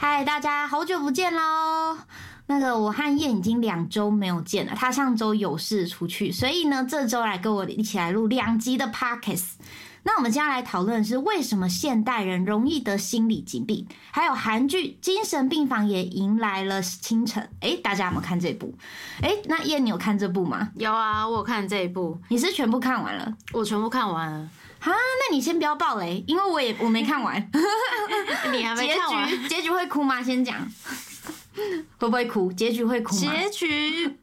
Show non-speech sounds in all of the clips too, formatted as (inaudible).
嗨，大家好久不见喽！那个我和燕已经两周没有见了，他上周有事出去，所以呢，这周来跟我一起来录两集的 Pockets。那我们接下来讨论的是为什么现代人容易得心理疾病，还有韩剧《精神病房》也迎来了清晨。哎，大家有没有看这部？哎，那燕你有看这部吗？有啊，我有看这一部，你是全部看完了？我全部看完了。啊，那你先不要爆雷，因为我也我没看完。(laughs) 你还没看完？结局结局会哭吗？先讲，(laughs) 会不会哭？结局会哭吗？结局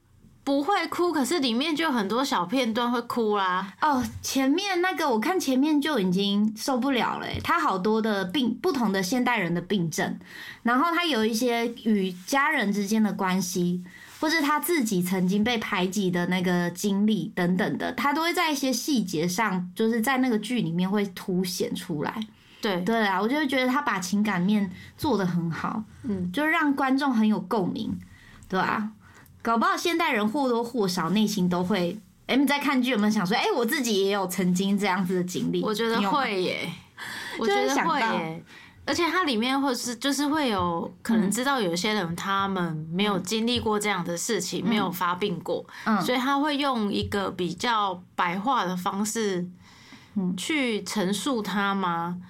不会哭，可是里面就有很多小片段会哭啦。哦，前面那个我看前面就已经受不了了，他好多的病，不同的现代人的病症，然后他有一些与家人之间的关系。或是他自己曾经被排挤的那个经历等等的，他都会在一些细节上，就是在那个剧里面会凸显出来。对对啊，我就会觉得他把情感面做的很好，嗯，就是让观众很有共鸣，对吧？搞不好现代人或多或少内心都会，哎，你在看剧有没有想说，哎，我自己也有曾经这样子的经历？我觉得会耶，(laughs) 我觉得会耶。而且它里面或是就是会有可能知道有些人他们没有经历过这样的事情，没有发病过，所以他会用一个比较白话的方式，去陈述他吗？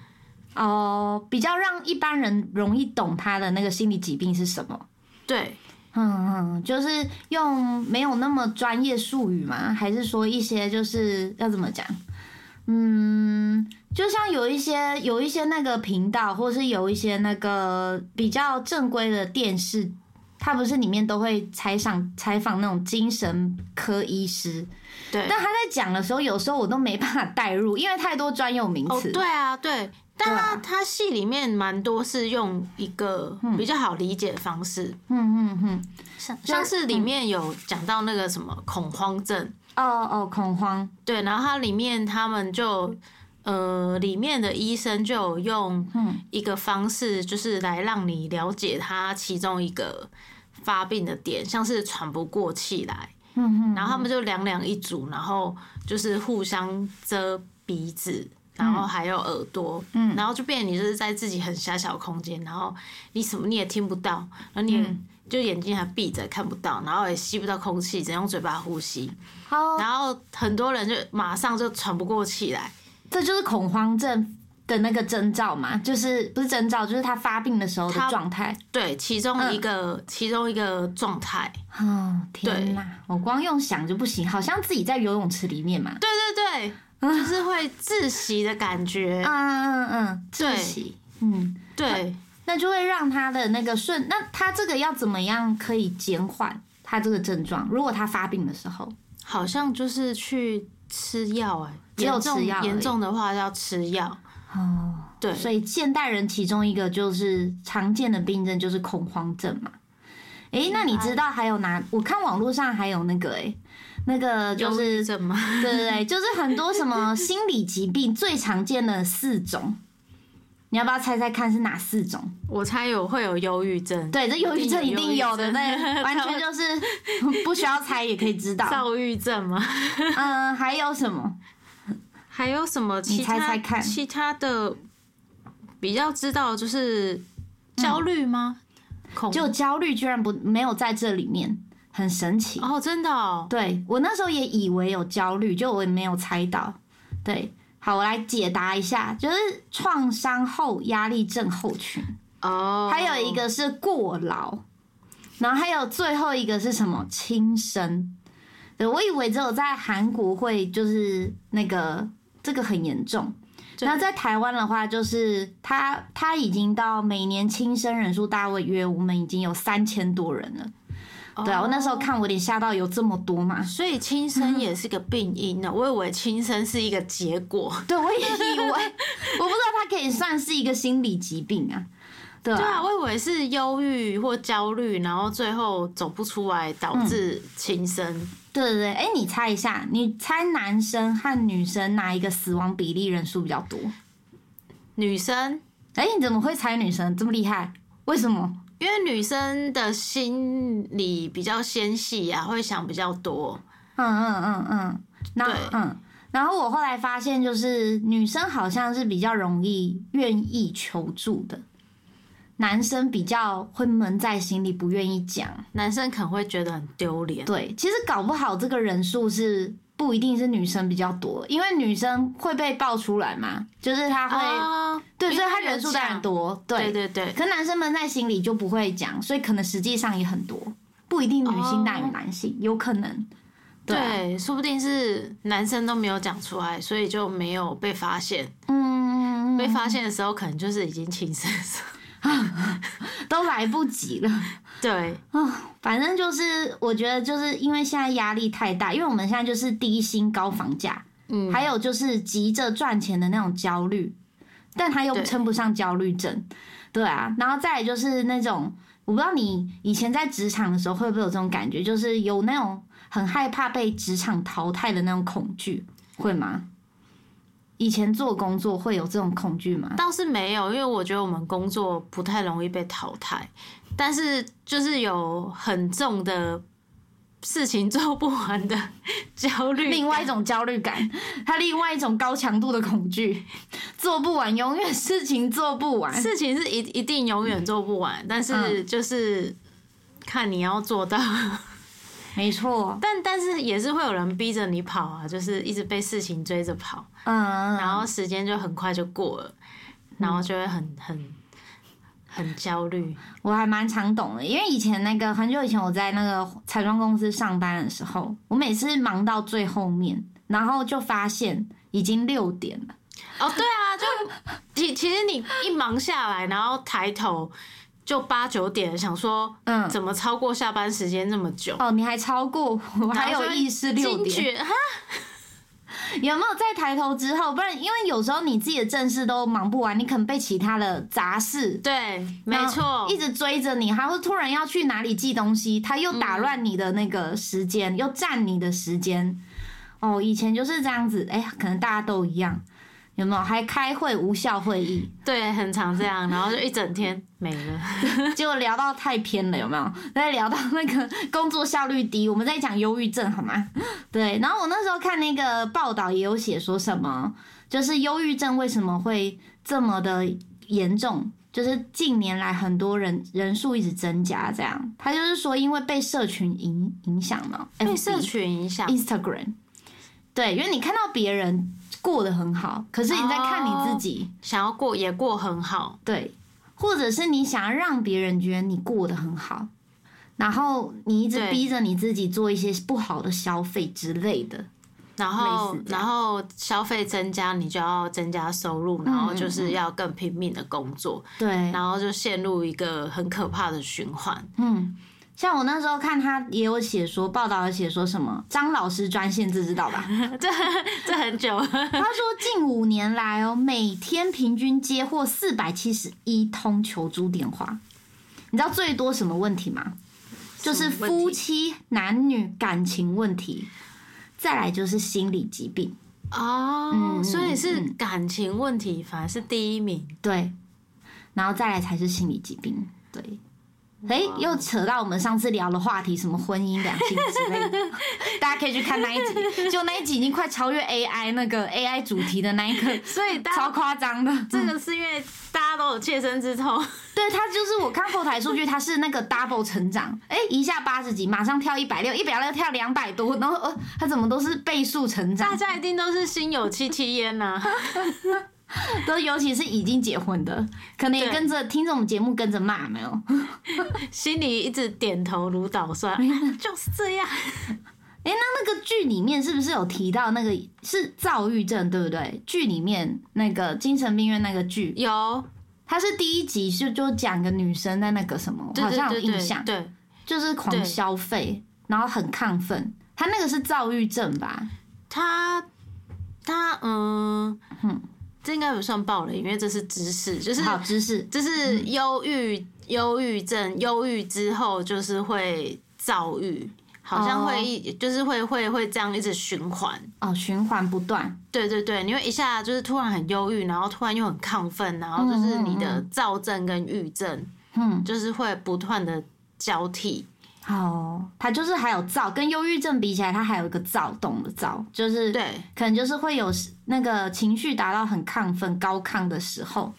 哦，比较让一般人容易懂他的那个心理疾病是什么？对，嗯嗯，就是用没有那么专业术语吗？还是说一些就是要怎么讲？嗯。就像有一些有一些那个频道，或是有一些那个比较正规的电视，它不是里面都会采访采访那种精神科医师，对。但他在讲的时候，有时候我都没办法代入，因为太多专有名词。对啊，对。但他他戏里面蛮多是用一个比较好理解的方式。嗯嗯嗯。像像是里面有讲到那个什么恐慌症。哦哦，恐慌。对，然后它里面他们就。呃，里面的医生就有用一个方式，就是来让你了解他其中一个发病的点，像是喘不过气来，嗯然后他们就两两一组，然后就是互相遮鼻子，然后还有耳朵，嗯，然后就变你就是在自己很狭小空间，然后你什么你也听不到，然后你就眼睛还闭着看不到，然后也吸不到空气，只能用嘴巴呼吸，然后很多人就马上就喘不过气来。这就是恐慌症的那个征兆嘛，就是不是征兆，就是他发病的时候的状态。对，其中一个，其中一个状态。哦，天哪！我光用想就不行，好像自己在游泳池里面嘛。对对对，(laughs) 就是会窒息的感觉。嗯嗯嗯，窒息。嗯，对，那就会让他的那个顺，那他这个要怎么样可以减缓他这个症状？如果他发病的时候，好像就是去吃药哎。只有吃药，严重的话要吃药。哦，对，所以现代人其中一个就是常见的病症就是恐慌症嘛。哎，那你知道还有哪？我看网络上还有那个哎，那个就是什么？对对对，就是很多什么心理疾病最常见的四种。你要不要猜猜看是哪四种？我猜有会有忧郁症。对，这忧郁症一定有的，那完全就是 (laughs) 不需要猜也可以知道。(laughs) 躁郁症吗？嗯，还有什么？还有什么？你猜猜看，其他的比较知道就是焦虑吗？就焦虑居然不没有在这里面，很神奇哦！真的，哦，对我那时候也以为有焦虑，就我也没有猜到。对，好，我来解答一下，就是创伤后压力症候群哦，还有一个是过劳，然后还有最后一个是什么？轻生。对，我以为只有在韩国会就是那个。这个很严重。那在台湾的话，就是他他已经到每年轻生人数大约我们已经有三千多人了。对啊，我那时候看我有点吓到，有这么多嘛？所以轻生也是个病因呢。我以为轻生是一个结果。对，我也以为，(laughs) 我不知道它可以算是一个心理疾病啊。对啊，我以为是忧郁或焦虑，然后最后走不出来导致轻生。对对对，哎，你猜一下，你猜男生和女生哪一个死亡比例人数比较多？女生？哎，你怎么会猜女生这么厉害？为什么？因为女生的心理比较纤细啊，会想比较多。嗯嗯嗯嗯，那嗯，然后我后来发现，就是女生好像是比较容易愿意求助的。男生比较会闷在心里，不愿意讲。男生可能会觉得很丢脸。对，其实搞不好这个人数是不一定是女生比较多，因为女生会被爆出来嘛，就是他会，对，所以他人数当然多。对对对。可男生们在心里就不会讲，所以可能实际上也很多，不一定女性大于男性，有可能。对，说不定是男生都没有讲出来，所以就没有被发现。嗯，被发现的时候可能就是已经情深深。(laughs) 都来不及了，(laughs) 对啊，反正就是我觉得就是因为现在压力太大，因为我们现在就是低薪高房价，嗯，还有就是急着赚钱的那种焦虑，但他又称不上焦虑症，对啊，然后再就是那种我不知道你以前在职场的时候会不会有这种感觉，就是有那种很害怕被职场淘汰的那种恐惧，会吗？以前做工作会有这种恐惧吗？倒是没有，因为我觉得我们工作不太容易被淘汰，但是就是有很重的事情做不完的焦虑，另外一种焦虑感，它另外一种高强度的恐惧，做不完，永远事情做不完，事情是一一定永远做不完，但是就是看你要做到。没错，但但是也是会有人逼着你跑啊，就是一直被事情追着跑，嗯，然后时间就很快就过了，然后就会很很很焦虑。我还蛮常懂的，因为以前那个很久以前我在那个彩妆公司上班的时候，我每次忙到最后面，然后就发现已经六点了。哦，对啊，就其其实你一忙下来，然后抬头。就八九点，想说，嗯，怎么超过下班时间那么久？哦，你还超过，我还有意识六点。哈，(laughs) 有没有在抬头之后？不然，因为有时候你自己的正事都忙不完，你可能被其他的杂事，对，没错，一直追着你，还会突然要去哪里寄东西，他又打乱你的那个时间，又占你的时间。哦，以前就是这样子，哎，可能大家都一样。有没有还开会无效会议？对，很常这样，然后就一整天没了。(laughs) 结果聊到太偏了，有没有？再聊到那个工作效率低，我们在讲忧郁症，好吗？对。然后我那时候看那个报道，也有写说什么，就是忧郁症为什么会这么的严重？就是近年来很多人人数一直增加，这样。他就是说，因为被社群影影响了，被社群影响，Instagram。对，因为你看到别人。过得很好，可是你在看你自己，想要过也过很好，对，或者是你想要让别人觉得你过得很好，然后你一直逼着你自己做一些不好的消费之类的，然后然后消费增加，你就要增加收入，然后就是要更拼命的工作，对，然后就陷入一个很可怕的循环，嗯。像我那时候看他也有写说报道，有写说什么张老师专线，这知道吧？这这很久。他说近五年来哦，每天平均接获四百七十一通求助电话。你知道最多什么问题吗？就是夫妻男女感情问题，再来就是心理疾病哦。所以是感情问题反而是第一名，对，然后再来才是心理疾病，对。哎，又扯到我们上次聊的话题，什么婚姻、两性之类的，(laughs) 大家可以去看那一集，就那一集已经快超越 AI 那个 AI 主题的那一个，(laughs) 所以超夸张的。这个是因为大家都有切身之痛。对他就是我看后台数据，他是那个 double 成长，哎，一下八十几，马上跳一百六，一百六跳两百多，然后呃，他怎么都是倍数成长？大家一定都是心有戚戚焉呐。(laughs) (laughs) 都尤其是已经结婚的，可能也跟着听这种节目跟着骂，没有？(laughs) 心里一直点头如捣蒜，就是这样。哎，那那个剧里面是不是有提到那个是躁郁症，对不对？剧里面那个精神病院那个剧有，它是第一集就就讲个女生在那个什么，好像有印象，对，就是狂消费，然后很亢奋，他那个是躁郁症吧？他他嗯哼。这应该不算暴雷，因为这是知识，就是好知识，就是忧郁、忧郁症、忧郁之后就是会躁郁，好像会就是会会会这样一直循环哦，循环不断。对对对，你会一下就是突然很忧郁，然后突然又很亢奋，然后就是你的躁症跟郁症，嗯，就是会不断的交替。哦，他就是还有躁，跟忧郁症比起来，他还有一个躁动的躁，就是对，可能就是会有那个情绪达到很亢奋、高亢的时候，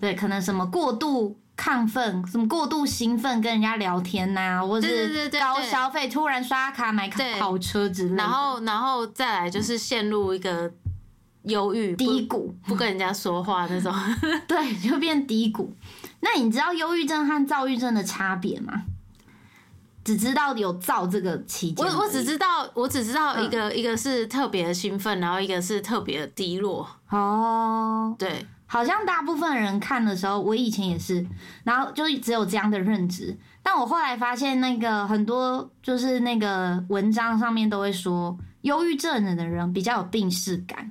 对，可能什么过度亢奋，什么过度兴奋跟人家聊天呐，或者是高消费，突然刷卡买跑车之类，然后然后再来就是陷入一个忧郁低谷，不跟人家说话那种，(laughs) 对，就变低谷。那你知道忧郁症和躁郁症的差别吗？只知道有造这个期间，我我只知道，我只知道一个一个是特别的兴奋，然后一个是特别的低落。哦，对，好像大部分人看的时候，我以前也是，然后就只有这样的认知。但我后来发现，那个很多就是那个文章上面都会说，忧郁症的人比较有病逝感，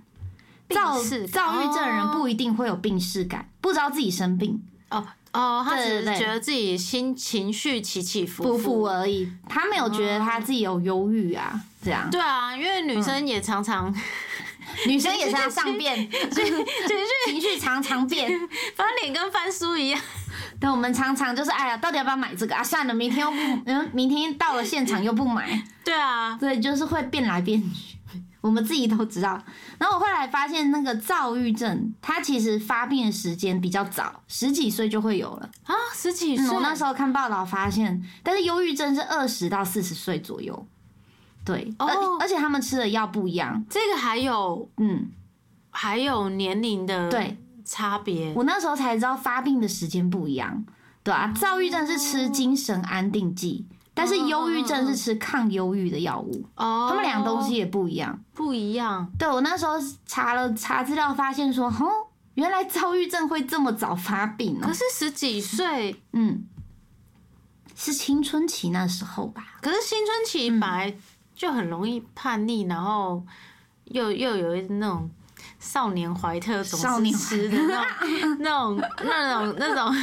躁躁郁症的人不一定会有病逝感，不知道自己生病哦。哦，他只是觉得自己心情绪起起伏伏而已，他没有觉得他自己有忧郁啊，这样。对啊，因为女生也常常，(laughs) 女生也常常变，情绪情绪常常变，翻脸跟翻书一样。但我们常常就是，哎呀，到底要不要买这个啊？算了，明天又不，(laughs) 嗯，明天到了现场又不买。对啊，对，就是会变来变去。我们自己都知道，然后我后来发现，那个躁郁症，它其实发病的时间比较早，十几岁就会有了啊，十几岁。我那时候看报道发现，但是忧郁症是二十到四十岁左右，对，而而且他们吃的药不一样，这个还有，嗯，还有年龄的对差别。我那时候才知道发病的时间不一样，对啊，躁郁症是吃精神安定剂。但是忧郁症是吃抗忧郁的药物，哦，他们两个东西也不一样，不一样。对我那时候查了查资料，发现说，哦，原来躁郁症会这么早发病呢。可是十几岁，嗯，是青春期那时候吧？可是青春期本来就很容易叛逆，然后又又有一那种少年怀特总是吃的那种那种那种那种，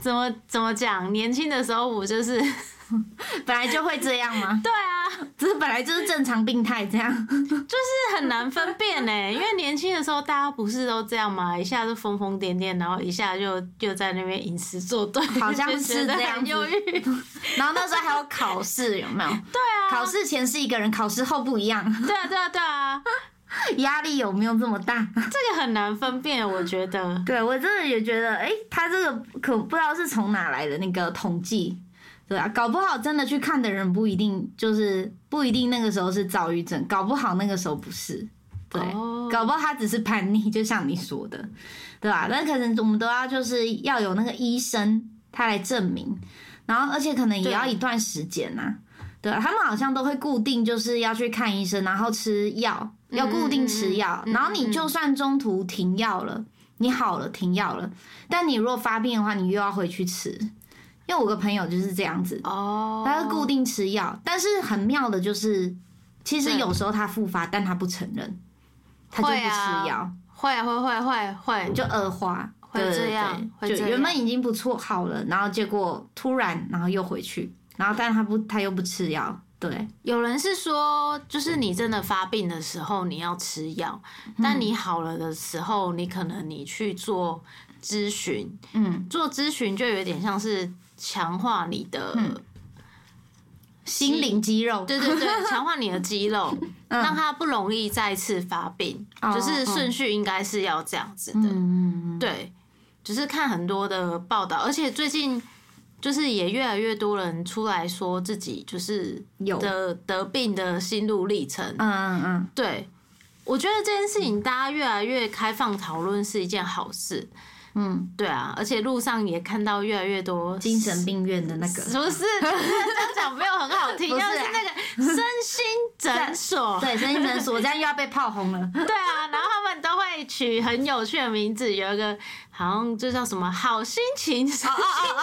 怎么怎么讲？年轻的时候我就是。(laughs) 本来就会这样吗？对啊，只是本来就是正常病态这样，就是很难分辨呢。因为年轻的时候大家不是都这样吗？一下就疯疯癫癫，然后一下就就在那边吟诗作对，好像是这样忧郁。(laughs) 然后那时候还有考试，有没有？对啊，考试前是一个人，考试后不一样。对啊，对啊，对啊，(laughs) 压力有没有这么大？这个很难分辨，我觉得。对我真的也觉得，哎，他这个可不知道是从哪来的那个统计。对啊，搞不好真的去看的人不一定就是不一定那个时候是躁郁症，搞不好那个时候不是，对，搞不好他只是叛逆，就像你说的，对吧？那可能我们都要就是要有那个医生他来证明，然后而且可能也要一段时间呐，对他们好像都会固定就是要去看医生，然后吃药，要固定吃药，然后你就算中途停药了，你好了停药了，但你如果发病的话，你又要回去吃。因为我个朋友就是这样子，哦，他是固定吃药，但是很妙的就是，其实有时候他复发，但他不承认，他就不吃药，会会会会会就恶化，会这样，就原本已经不错好了，然后结果突然然后又回去，然后但他不他又不吃药，对，有人是说，就是你真的发病的时候你要吃药，但你好了的时候，你可能你去做咨询，嗯，做咨询就有点像是。强化你的心灵肌肉，对 (laughs) 对对，(laughs) 强化你的肌肉，让它不容易再次发病，就是顺序应该是要这样子的。对，只是看很多的报道，而且最近就是也越来越多人出来说自己就是有。的得病的心路历程。嗯嗯嗯，对，我觉得这件事情大家越来越开放讨论是一件好事。嗯，对啊，而且路上也看到越来越多精神病院的那个，(laughs) 不是这样讲没有很好听，要是那个身心诊所，(laughs) 对，身心诊所，这样又要被炮轰了。(laughs) 对啊，然后他们都会取很有趣的名字，有一个好像就叫什么“好心情身心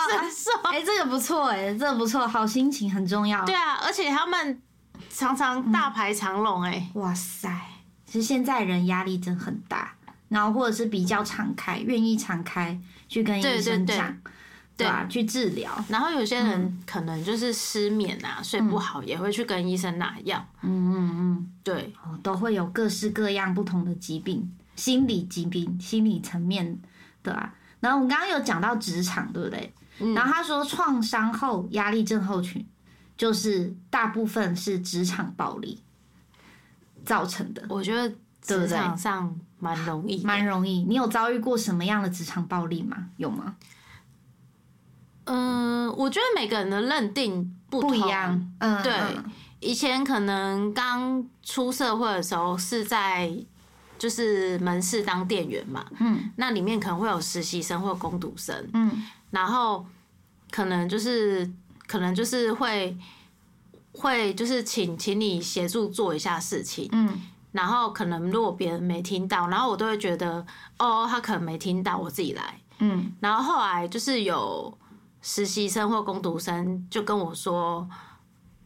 诊所”，哎，这个不错，哎，这个不错，好心情很重要。对啊，而且他们常常大排长龙，哎，哇塞，其实现在人压力真很大。然后或者是比较敞开，愿意敞开去跟医生讲，对吧？去治疗。然后有些人可能就是失眠啊，睡不好，也会去跟医生拿药。嗯嗯嗯，对，都会有各式各样不同的疾病，心理疾病、心理层面，对吧？然后我们刚刚有讲到职场，对不对？然后他说创伤后压力症候群，就是大部分是职场暴力造成的。我觉得职场上。蛮容易，蛮容易。你有遭遇过什么样的职场暴力吗？有吗？嗯我觉得每个人的认定不一样。嗯，对，以前可能刚出社会的时候是在就是门市当店员嘛，嗯，那里面可能会有实习生或工读生，嗯，然后可能就是可能就是会会就是请请你协助做一下事情，嗯。然后可能如果别人没听到，然后我都会觉得哦，他可能没听到，我自己来。嗯。然后后来就是有实习生或工读生就跟我说，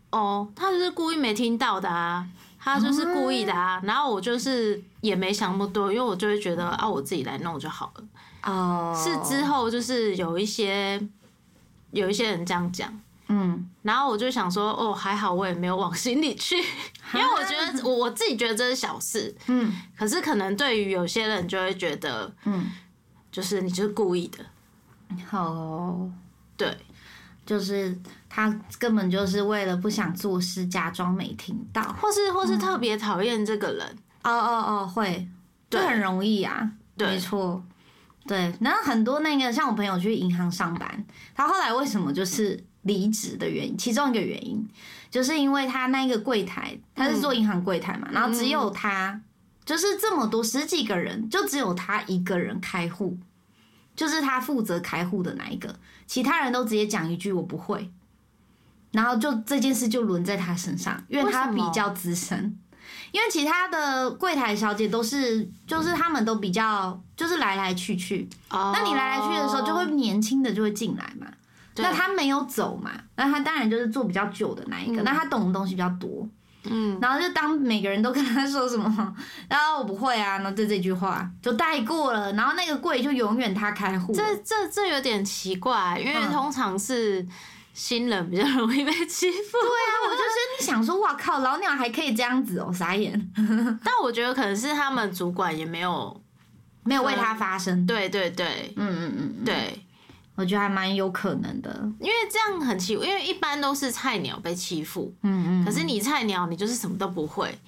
哦，他就是故意没听到的啊，他就是故意的啊。然后我就是也没想那么多，因为我就会觉得啊，我自己来弄就好了。哦。是之后就是有一些有一些人这样讲。嗯，然后我就想说，哦，还好我也没有往心里去，因为我觉得我我自己觉得这是小事，嗯，可是可能对于有些人就会觉得，嗯，就是你就是故意的，好，对，就是他根本就是为了不想做事，假装没听到，或是或是特别讨厌这个人，哦哦哦，会，这很容易啊，没错，对，然后很多那个像我朋友去银行上班，他后来为什么就是。离职的原因，其中一个原因，就是因为他那个柜台，他是做银行柜台嘛，然后只有他，就是这么多十几个人，就只有他一个人开户，就是他负责开户的那一个，其他人都直接讲一句我不会，然后就这件事就轮在他身上，因为他比较资深，因为其他的柜台小姐都是，就是他们都比较，就是来来去去，那你来来去的时候，就会年轻的就会进来嘛。那他没有走嘛？那他当然就是做比较久的那一个。那他懂的东西比较多，嗯。然后就当每个人都跟他说什么，然后我不会啊，然后就这句话就带过了。然后那个柜就永远他开户。这这这有点奇怪，因为通常是新人比较容易被欺负。对啊，我就是你想说，哇靠，老鸟还可以这样子哦，傻眼。(laughs) 但我觉得可能是他们主管也没有没有为他发声。对对对，嗯嗯嗯，对。我觉得还蛮有可能的，因为这样很奇，因为一般都是菜鸟被欺负，嗯嗯，可是你菜鸟，你就是什么都不会，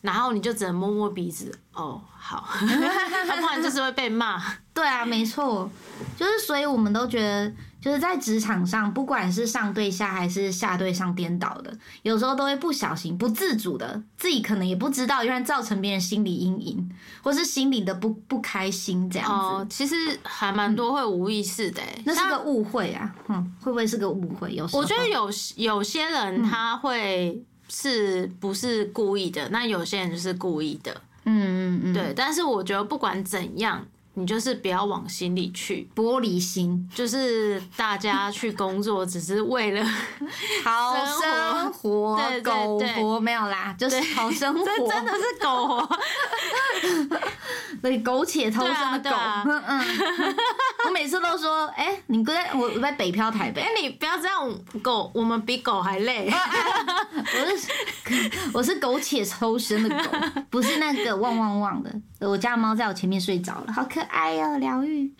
然后你就只能摸摸鼻子，哦，好，(laughs) 不然就是会被骂。对啊，没错，就是所以我们都觉得。就是在职场上，不管是上对下还是下对上颠倒的，有时候都会不小心、不自主的，自己可能也不知道，原来造成别人心理阴影，或是心理的不不开心这样子。哦，其实还蛮多会无意识的，那是个误会啊，嗯，会不会是个误会？有我觉得有有些人他会是不是故意的，那有些人就是故意的，嗯嗯嗯，对。但是我觉得不管怎样。你就是不要往心里去，玻璃心，就是大家去工作只是为了 (laughs) 好生活，狗活没有啦，就是好生活，真的是狗活，(laughs) 对，苟且偷生的狗，嗯嗯，我 (laughs) 每次都说，哎，你在我我在北漂台北，哎，你不要这样，狗我们比狗还累，我是 (laughs) 我是苟且偷生的狗，不是那个汪汪汪的，我家猫在我前面睡着了，好可。爱呀，疗愈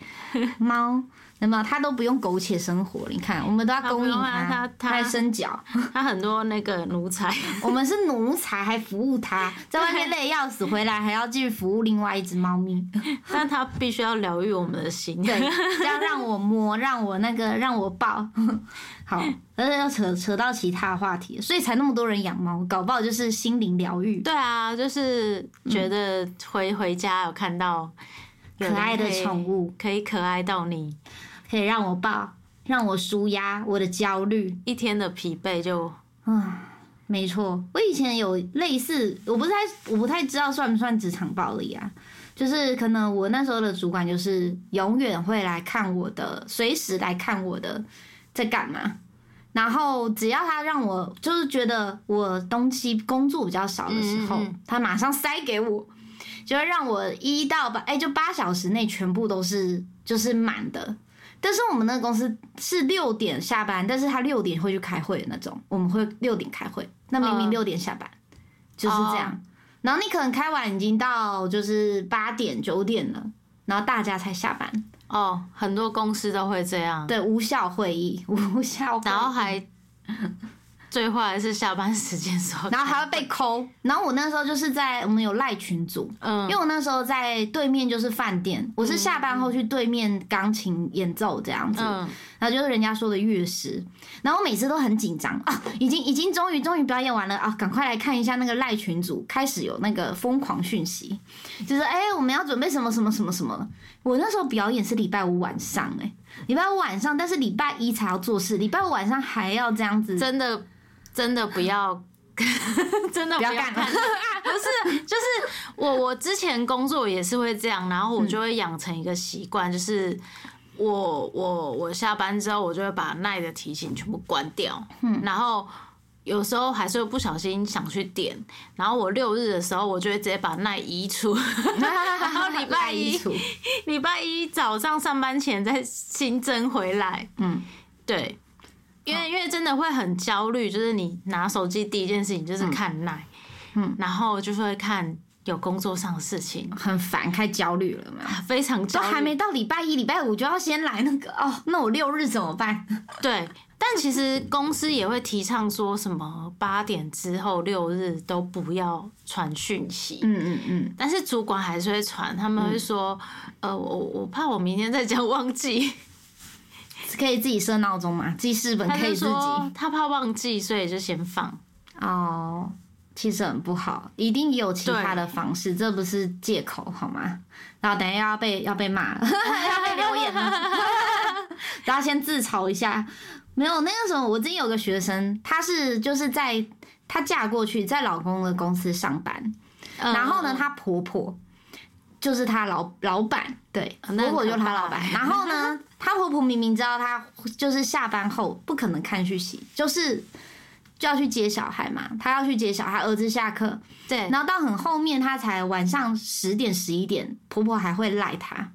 猫，有没有？它都不用苟且生活。你看，我们都要供应它，它还伸脚，(laughs) 他很多那个奴才。(laughs) 我们是奴才，还服务他，在外面累要死，回来还要继续服务另外一只猫咪。(laughs) 但他必须要疗愈我们的心，对，要让我摸，让我那个，让我抱。好，但是要扯扯到其他话题，所以才那么多人养猫，搞不好就是心灵疗愈。对啊，就是觉得回回家有看到。可爱的宠物可以可爱到你，可以让我抱，让我舒压我的焦虑，一天的疲惫就啊，没错。我以前有类似，我不太我不太知道算不算职场暴力啊？就是可能我那时候的主管就是永远会来看我的，随时来看我的在干嘛，然后只要他让我就是觉得我东西工作比较少的时候，他马上塞给我。就会让我一到八，哎，就八小时内全部都是就是满的。但是我们那个公司是六点下班，但是他六点会去开会的那种，我们会六点开会，那明明六点下班，就是这样。然后你可能开完已经到就是八点九点了，然后大家才下班。哦，很多公司都会这样。对，无效会议，无效，然后还最坏的是下班时间时候，然后还会被抠。然后我那时候就是在我们有赖群组，嗯，因为我那时候在对面就是饭店，我是下班后去对面钢琴演奏这样子，嗯，然后就是人家说的乐师，然后我每次都很紧张。啊，已经已经终于终于表演完了。啊，赶快来看一下那个赖群组，开始有那个疯狂讯息，就是哎我们要准备什么什么什么什么。我那时候表演是礼拜五晚上，哎，礼拜五晚上，但是礼拜一才要做事，礼拜五晚上还要这样子，真的。真的不要，(laughs) 真的不要干。(laughs) 不是，就是我我之前工作也是会这样，然后我就会养成一个习惯，就是我我我下班之后，我就会把奈的提醒全部关掉。嗯，然后有时候还是会不小心想去点，然后我六日的时候，我就会直接把奈移除，(laughs) 然后礼拜一礼拜一早上上班前再新增回来。嗯，对。因为因为真的会很焦虑，就是你拿手机第一件事情就是看奈，嗯，然后就是会看有工作上的事情，很烦，开焦虑了嘛，非常焦虑，都还没到礼拜一、礼拜五就要先来那个哦，那我六日怎么办？(laughs) 对，但其实公司也会提倡说什么八点之后六日都不要传讯息，嗯嗯嗯，但是主管还是会传，他们会说，呃，我我怕我明天在家忘记。可以自己设闹钟嘛？记事本可以自己。他怕忘记，所以就先放。哦，其实很不好，一定也有其他的方式，这不是借口好吗？然后等下要被要被骂，(laughs) 要被留言了。(laughs) 然后先自嘲一下，没有那个时候，我之前有个学生，她是就是在她嫁过去，在老公的公司上班，然后呢，她婆婆。就是她老老板，对，婆婆就是她老板。然后呢，(laughs) 她婆婆明明知道她就是下班后不可能看讯息，就是就要去接小孩嘛，她要去接小孩，儿子下课，对。然后到很后面，她才晚上十点十一点，婆婆还会赖她，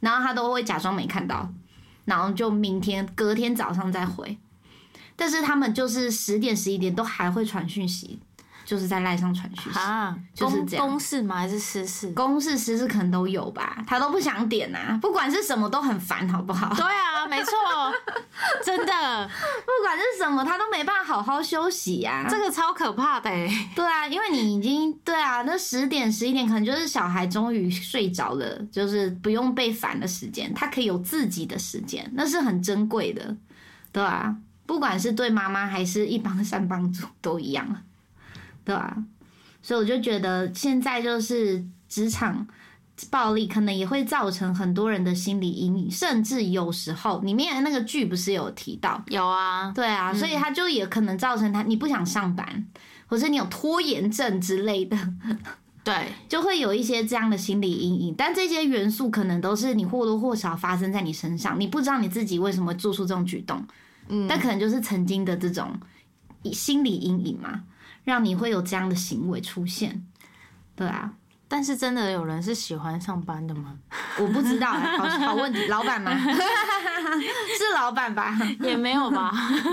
然后她都会假装没看到，然后就明天隔天早上再回。但是他们就是十点十一点都还会传讯息。就是在赖上传讯息啊，就是这样。公事吗？还是私事？公事私事可能都有吧，他都不想点啊。不管是什么都很烦，好不好？(laughs) 对啊，没错，真的，(laughs) 不管是什么，他都没办法好好休息呀。这个超可怕的。对啊，因为你已经对啊，那十点十一点可能就是小孩终于睡着了，就是不用被烦的时间，他可以有自己的时间，那是很珍贵的，对啊，不管是对妈妈还是一帮三帮主都一样。对啊，所以我就觉得现在就是职场暴力，可能也会造成很多人的心理阴影，甚至有时候里面那个剧不是有提到？有啊，对啊，所以他就也可能造成他你不想上班，或是你有拖延症之类的，对，(laughs) 就会有一些这样的心理阴影。但这些元素可能都是你或多或少发生在你身上，你不知道你自己为什么做出这种举动，嗯，但可能就是曾经的这种心理阴影嘛。让你会有这样的行为出现，对啊，但是真的有人是喜欢上班的吗？(laughs) 我不知道，好好问题，老板吗？(laughs) 是老板吧？也没有吧？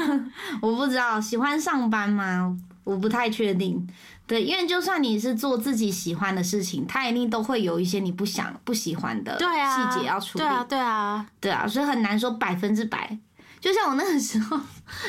(laughs) 我不知道喜欢上班吗？我不太确定。对，因为就算你是做自己喜欢的事情，他一定都会有一些你不想、不喜欢的细节要处理。对啊，对啊，对啊，所以很难说百分之百。就像我那个时候，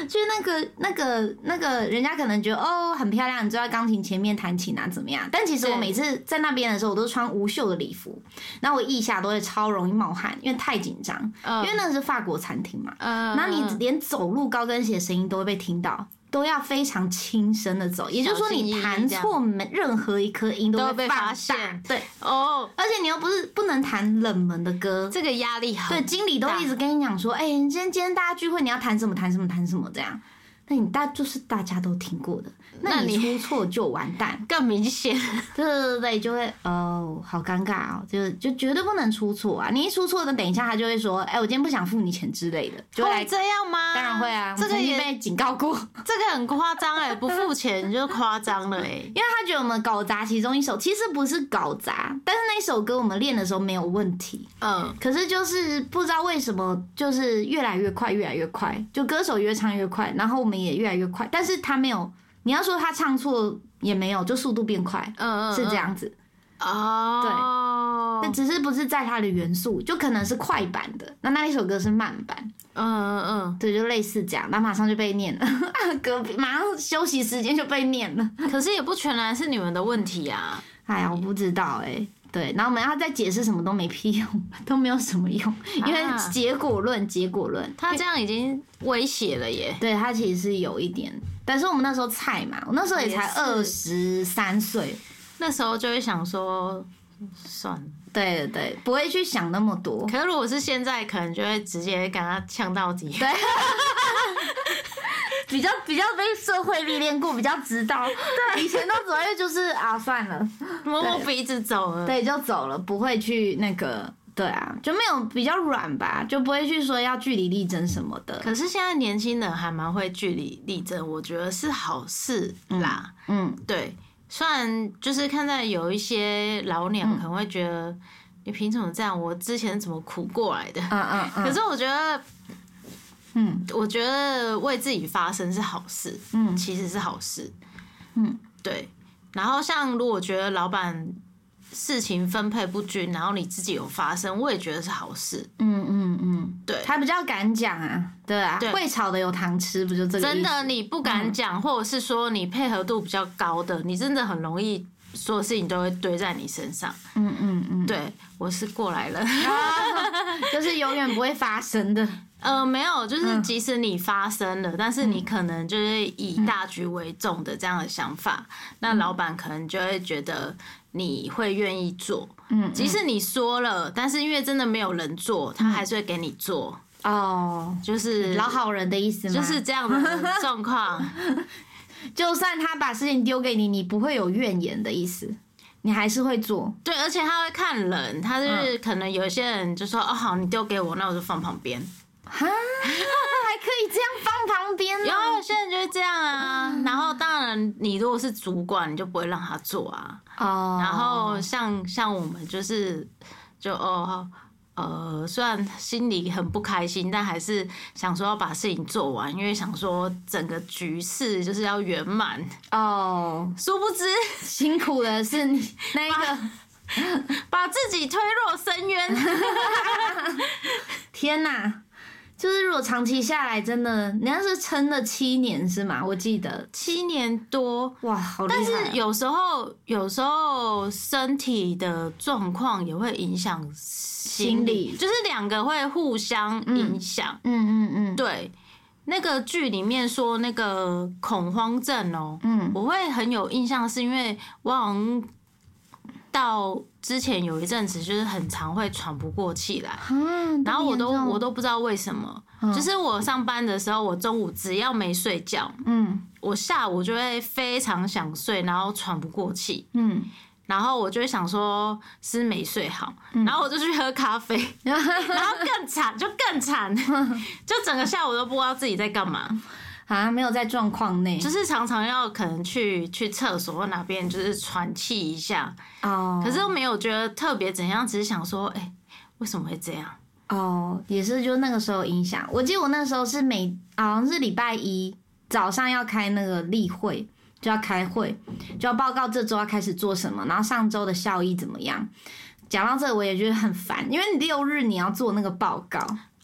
就是那个、那个、那个人家可能觉得哦很漂亮，你坐在钢琴前面弹琴啊怎么样？但其实我每次在那边的时候，我都穿无袖的礼服，然后我腋下都会超容易冒汗，因为太紧张。因为那个是法国餐厅嘛，然后你连走路高跟鞋声音都会被听到。都要非常轻声的走，也就是说你弹错每任何一颗音都会被发现。对哦，而且你又不是不能弹冷门的歌，这个压力好。对，经理都一直跟你讲说，哎，今天今天大家聚会你要弹什么弹什么弹什么这样。那你大就是大家都听过的，那你出错就完蛋，(laughs) 更明显。(laughs) 对对对，就会哦，好尴尬哦，就就绝对不能出错啊！你一出错，那等一下他就会说，哎，我今天不想付你钱之类的，就会这样吗？当然会啊，这个也被警告过，这个很夸张哎，不付钱就夸张了哎，(laughs) 因为他觉得我们搞砸其中一首，其实不是搞砸，但是那首歌我们练的时候没有问题，嗯，可是就是不知道为什么，就是越来越快，越来越快，就歌手越唱越快，然后我们。也越来越快，但是他没有，你要说他唱错也没有，就速度变快，嗯嗯，是这样子，哦，对，那只是不是在他的元素，就可能是快版的，那那一首歌是慢版，嗯嗯嗯，对，就类似这样，那马上就被念了，(laughs) 隔壁马上休息时间就被念了，可是也不全然是你们的问题啊，哎呀，我不知道哎。对，然后我们要再解释什么都没屁用，(laughs) 都没有什么用，因为结果论，结果论，他这样已经威胁了耶。对他其实是有一点，但是我们那时候菜嘛，我那时候也才二十三岁，那时候就会想说，算了，对对对，不会去想那么多。可是如果是现在，可能就会直接跟他呛到底。对。(laughs) 比较比较被社会历练过，比较知道。对，以前都只会就是啊，算了，摸摸鼻子走了。对，就走了，不会去那个，对啊，就没有比较软吧，就不会去说要据理力争什么的。可是现在年轻人还蛮会据理力争，我觉得是好事啦。嗯，对，虽然就是看在有一些老娘可能会觉得，你凭什么这样？我之前怎么苦过来的？嗯嗯嗯。可是我觉得。嗯，我觉得为自己发声是好事，嗯，其实是好事，嗯，对。然后像如果觉得老板事情分配不均，然后你自己有发生，我也觉得是好事，嗯嗯嗯，对，他比较敢讲啊，对啊，会吵的有糖吃，不就这个？真的，你不敢讲，或者是说你配合度比较高的，你真的很容易所有事情都会堆在你身上，嗯嗯嗯，对，我是过来了，(laughs) 就是永远不会发生的。(laughs) 呃，没有，就是即使你发生了，但是你可能就是以大局为重的这样的想法，那老板可能就会觉得你会愿意做。嗯，即使你说了，但是因为真的没有人做，他还是会给你做。哦，就是老好人的意思吗？就是这样的状况。(laughs) 就算他把事情丢给你，你不会有怨言的意思，你还是会做。对，而且他会看人，他是可能有些人就说：“哦，好，你丢给我，那我就放旁边。”哈，还可以这样放旁边有有些人就是这样啊。然后当然，你如果是主管，你就不会让他做啊。哦。然后像像我们就是就哦呃，虽然心里很不开心，但还是想说要把事情做完，因为想说整个局势就是要圆满哦。殊不知辛苦的是你那个 (laughs) 把自己推落深渊。(laughs) 天哪！就是如果长期下来，真的，你要是撑了七年是吗？我记得七年多，哇，好厉害！但是有时候，有时候身体的状况也会影响心理，就是两个会互相影响。嗯嗯嗯，对。那个剧里面说那个恐慌症哦，嗯，我会很有印象，是因为我好像到。之前有一阵子就是很常会喘不过气来，然后我都我都不知道为什么，就是我上班的时候，我中午只要没睡觉，嗯，我下午就会非常想睡，然后喘不过气，嗯，然后我就会想说是没睡好，然后我就去喝咖啡，(laughs) 然后更惨，就更惨，(laughs) 就整个下午都不知道自己在干嘛。啊，没有在状况内，就是常常要可能去去厕所或哪边，就是喘气一下哦。可是又没有觉得特别怎样，只是想说，哎，为什么会这样？哦，也是就那个时候影响。我记得我那时候是每好像是礼拜一早上要开那个例会，就要开会，就要报告这周要开始做什么，然后上周的效益怎么样。讲到这，我也觉得很烦，因为你六日你要做那个报告，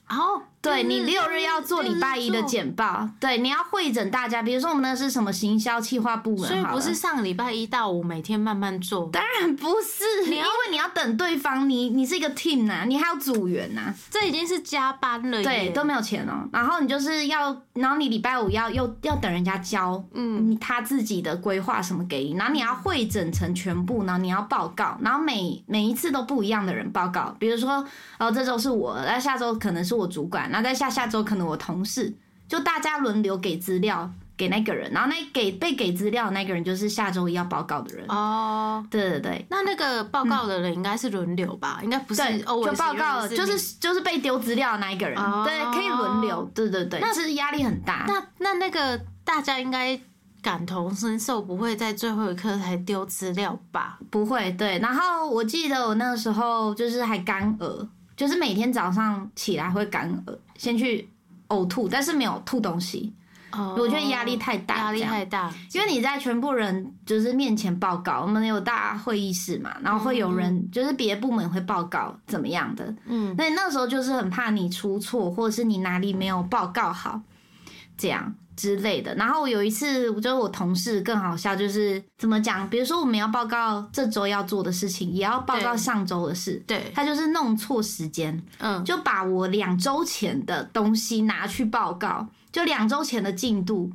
然后。对你六日要做礼拜一的简报，对，你要会诊大家。比如说我们那是什么行销企划部门，所以不是上礼拜一到五每天慢慢做。当然不是，因为你要等对方，你你是一个 team 呐，你还有组员呐，这已经是加班了，对，都没有钱哦。然后你就是要，然后你礼拜五要又要等人家交，嗯，他自己的规划什么给你，然后你要会诊成全部，然后你要报告，然后每每一次都不一样的人报告。比如说，哦，这周是我，那下周可能是我主管。然后在下下周可能我同事就大家轮流给资料给那个人，然后那给被给资料的那个人就是下周一要报告的人哦。对对对，那那个报告的人应该是轮流吧？应该不是哦，就报告就是就是被丢资料的那一个人，对，可以轮流。对对对，那是压力很大。那那那个大家应该感同身受，不会在最后一刻才丢资料吧？不会。对，然后我记得我那个时候就是还干呕。就是每天早上起来会干呕，先去呕吐，但是没有吐东西，我觉得压力太大，压力太大，因为你在全部人就是面前报告，我们有大会议室嘛，然后会有人就是别部门会报告怎么样的，嗯，那你那时候就是很怕你出错，或者是你哪里没有报告好，这样。之类的，然后有一次，我觉得我同事更好笑，就是怎么讲？比如说我们要报告这周要做的事情，也要报告上周的事，对，他就是弄错时间，嗯，就把我两周前的东西拿去报告，就两周前的进度。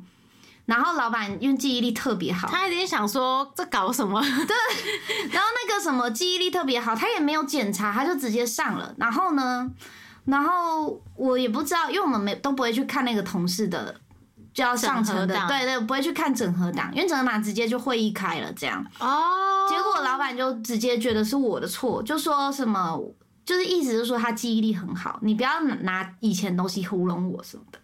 然后老板因为记忆力特别好，他有点想说这搞什么？(laughs) 对，然后那个什么记忆力特别好，他也没有检查，他就直接上了。然后呢，然后我也不知道，因为我们没都不会去看那个同事的。就要上车的，对对，不会去看整合档，因为整合档直接就会议开了这样。哦。结果老板就直接觉得是我的错，就说什么，就是意思是说他记忆力很好，你不要拿以前东西糊弄我什么的。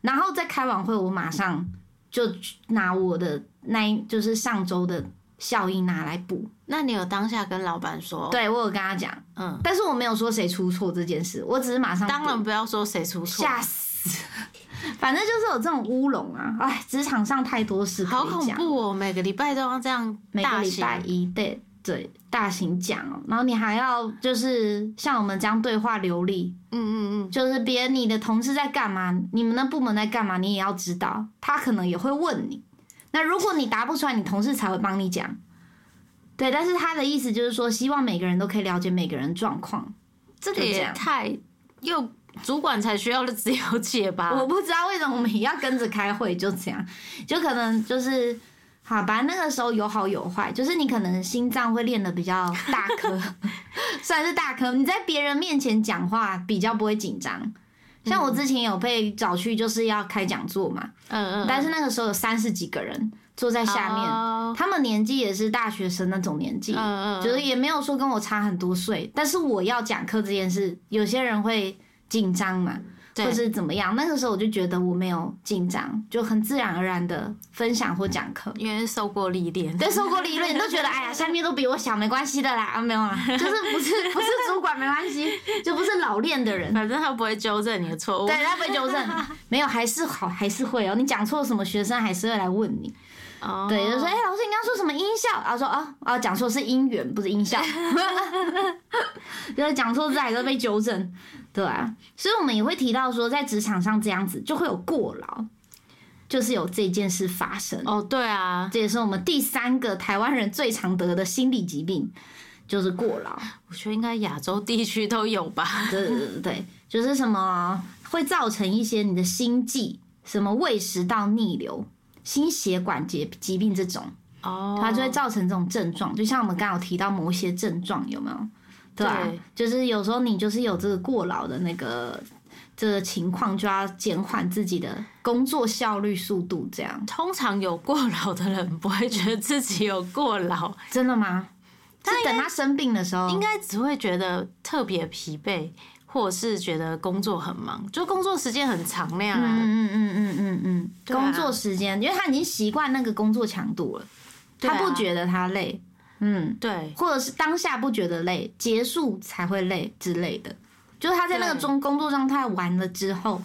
然后在开完会，我马上就拿我的那，就是上周的效应拿来补。那你有当下跟老板说？对我有跟他讲，嗯，但是我没有说谁出错这件事，我只是马上。当然不要说谁出错，吓死。反正就是有这种乌龙啊！哎，职场上太多事好恐怖哦！每个礼拜都要这样，每个礼拜一对对大型讲哦，然后你还要就是像我们这样对话流利，嗯嗯嗯，就是别人你的同事在干嘛，你们的部门在干嘛，你也要知道，他可能也会问你。那如果你答不出来，你同事才会帮你讲。对，但是他的意思就是说，希望每个人都可以了解每个人状况。这个也太又。主管才需要的自由解吧？(laughs) 我不知道为什么我们也要跟着开会，就这样，就可能就是好吧。那个时候有好有坏，就是你可能心脏会练的比较大颗，(laughs) 算是大颗。你在别人面前讲话比较不会紧张。像我之前有被找去就是要开讲座嘛，嗯嗯，但是那个时候有三十几个人坐在下面，他们年纪也是大学生那种年纪，嗯嗯，就是也没有说跟我差很多岁，但是我要讲课这件事，有些人会。紧张嘛，或是怎么样？那个时候我就觉得我没有紧张，就很自然而然的分享或讲课，因为受过历练。对，受过历练，你都觉得哎呀，(laughs) 下面都比我小，没关系的啦，啊，没有啊，(laughs) 就是不是不是主管没关系，(laughs) 就不是老练的人，反正他不会纠正你的错误。对，他不会纠正，没有还是好，还是会哦。你讲错什么，学生还是会来问你。哦，对，就说哎，老师，你刚说什么音效？然后说啊啊，讲错是音源，不是音效。就是讲错字还是被纠正。对啊，所以我们也会提到说，在职场上这样子就会有过劳，就是有这件事发生。哦，对啊，这也是我们第三个台湾人最常得的心理疾病，就是过劳。我觉得应该亚洲地区都有吧。对对对对，就是什么会造成一些你的心悸，什么胃食道逆流、心血管疾疾病这种，哦，它就会造成这种症状。就像我们刚刚有提到某些症状，有没有？对，就是有时候你就是有这个过劳的那个这个情况，就要减缓自己的工作效率、速度。这样，通常有过劳的人不会觉得自己有过劳，真的吗？他等他生病的时候，应该只会觉得特别疲惫，或者是觉得工作很忙，就工作时间很长那样。嗯嗯嗯嗯嗯嗯，工作时间，因为他已经习惯那个工作强度了，他不觉得他累。嗯，对，或者是当下不觉得累，结束才会累之类的，就是他在那个中工作状态完了之后，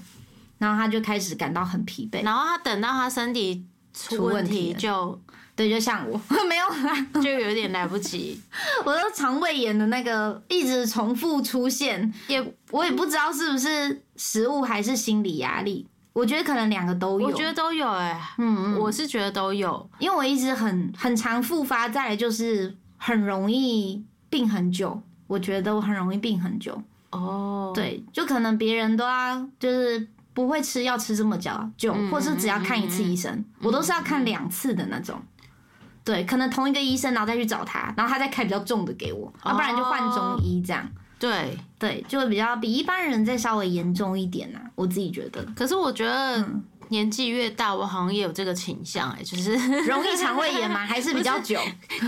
然后他就开始感到很疲惫，然后他等到他身体出问题就，对，就像我没有啦，(laughs) 就有点来不及，(laughs) 我的肠胃炎的那个一直重复出现，也我也不知道是不是食物还是心理压力。我觉得可能两个都有，我觉得都有哎，嗯，我是觉得都有，因为我一直很很常复发，再来就是很容易病很久，我觉得我很容易病很久。哦，对，就可能别人都要就是不会吃药吃这么久，就或是只要看一次医生，我都是要看两次的那种。对，可能同一个医生，然后再去找他，然后他再开比较重的给我，要不然就换中医这样。对对，就会比较比一般人再稍微严重一点呐，我自己觉得。可是我觉得年纪越大，我好像也有这个倾向，哎，就是容易肠胃炎嘛？(laughs) 还是比较久，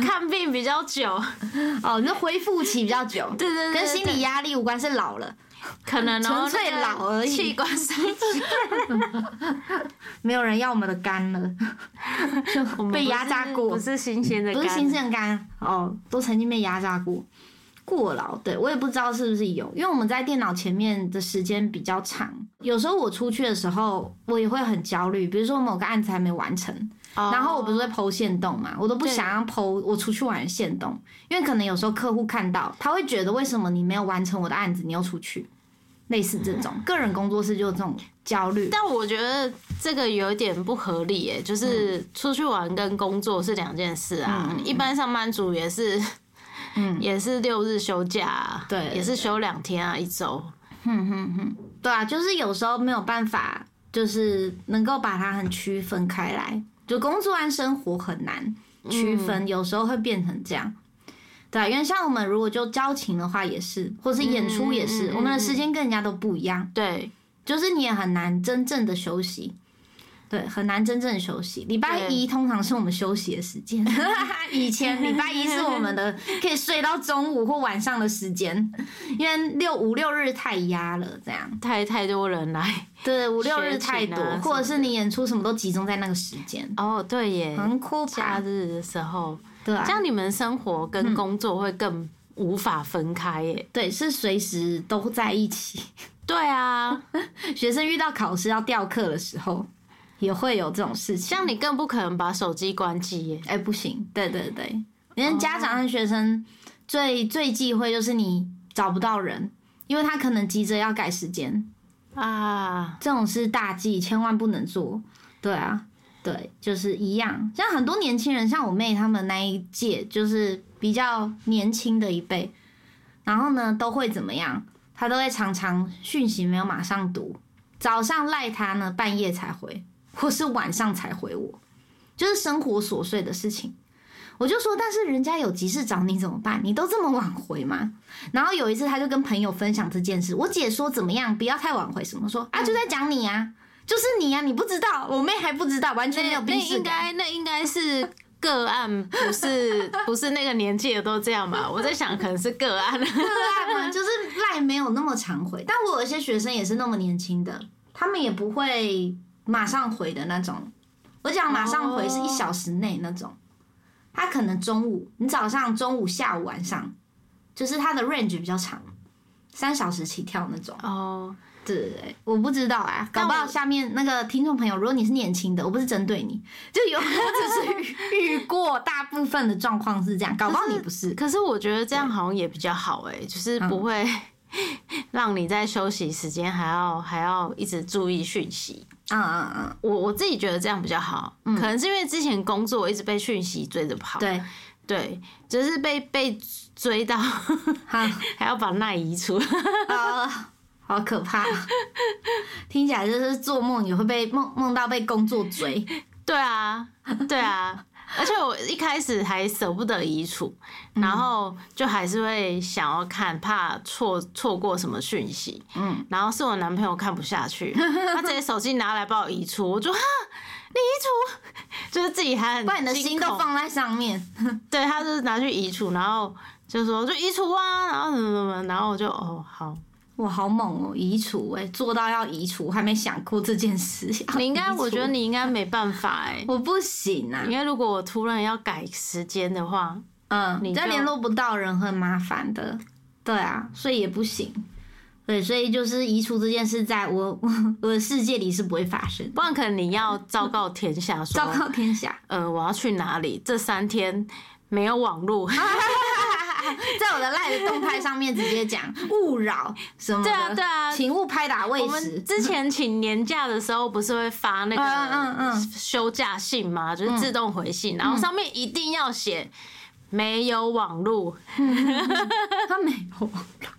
看病比较久。(laughs) 哦，那恢复期比较久，(laughs) 对对对，跟心理压力无关，是老了，可能纯粹老而已。器官衰竭，没有人要我们的肝了，被压榨过，不是新鲜的，不是新鲜肝哦，都曾经被压榨过。过劳，对我也不知道是不是有，因为我们在电脑前面的时间比较长，有时候我出去的时候，我也会很焦虑。比如说某个案子还没完成，然后我不是会剖线动嘛，我都不想要剖我出去玩的线动，因为可能有时候客户看到，他会觉得为什么你没有完成我的案子，你又出去，类似这种个人工作室就这种焦虑。但我觉得这个有点不合理诶，就是出去玩跟工作是两件事啊，一般上班族也是。嗯，也是六日休假，对，也是休两天啊，一周。哼哼哼，对啊，就是有时候没有办法，就是能够把它很区分开来，就工作和生活很难区分，有时候会变成这样。对，因为像我们如果就交情的话，也是，或是演出也是，我们的时间跟人家都不一样。对，就是你也很难真正的休息。对，很难真正休息。礼拜一通常是我们休息的时间。(laughs) 以前礼拜一是我们的 (laughs) 可以睡到中午或晚上的时间，因为六五六日太压了，这样太太多人来。对，五六日太多，或者是你演出什么都集中在那个时间。哦，对耶，很酷。假日的时候，对，这样你们生活跟工作会更无法分开耶。对，是随时都在一起。对啊，(laughs) 学生遇到考试要调课的时候。也会有这种事情，像你更不可能把手机关机耶！哎，不行，对对对，因为家长和学生最最忌讳就是你找不到人，因为他可能急着要改时间啊，这种是大忌，千万不能做。对啊，对，就是一样。像很多年轻人，像我妹他们那一届，就是比较年轻的一辈，然后呢，都会怎么样？他都会常常讯息没有马上读，早上赖他呢，半夜才回。或是晚上才回我，就是生活琐碎的事情，我就说，但是人家有急事找你怎么办？你都这么晚回吗？然后有一次他就跟朋友分享这件事，我姐说怎么样，不要太晚回，什么说啊，就在讲你啊，就是你呀，你不知道，我妹还不知道，完全没有。那应该那应该是 (laughs) 个案，不是不是那个年纪的都这样吧？我在想可能是个案，个案嘛，就是赖没有那么常回，但我有一些学生也是那么年轻的，他们也不会。马上回的那种，我讲马上回是一小时内那种，他可能中午，你早上、中午、下午、晚上，就是他的 range 比较长，三小时起跳那种。哦，对对对，我不知道啊，搞不好下面那个听众朋友，如果你是年轻的，我不是针对你，就有我只是遇过大部分的状况是这样，搞不好你不是。可是我觉得这样好像也比较好哎，就是不会 (laughs) 让你在休息时间还要还要一直注意讯息。嗯嗯嗯，我我自己觉得这样比较好，可能是因为之前工作一直被讯息追着跑，对。对，就是被被追到，还 (laughs) 还要把那移除，好好可怕，听起来就是做梦也会被梦梦到被工作追，对啊对啊。而且我一开始还舍不得移除，然后就还是会想要看，怕错错过什么讯息。嗯，然后是我男朋友看不下去，(laughs) 他直接手机拿来帮我移除。我就哈，你移除，就是自己还很把你的心都放在上面。对，他就是拿去移除，然后就说就移除啊，然后怎么怎么，然后我就哦好。哇，好猛哦！移除哎，做到要移除，还没想过这件事。你应该，我觉得你应该没办法哎，我不行啊。因为如果我突然要改时间的话，嗯，你再联络不到人很麻烦的。对啊，所以也不行。对，所以就是移除这件事，在我我的世界里是不会发生。不然可能你要昭告天下，(laughs) 说昭告天下，呃，我要去哪里？这三天没有网络。(laughs) (laughs) (laughs) 在我的赖的动态上面直接讲勿扰什么？对啊对啊，请勿拍打喂食。我们之前请年假的时候，不是会发那个休假信吗？就是自动回信，然后上面一定要写没有网络，(laughs) 他没有网络。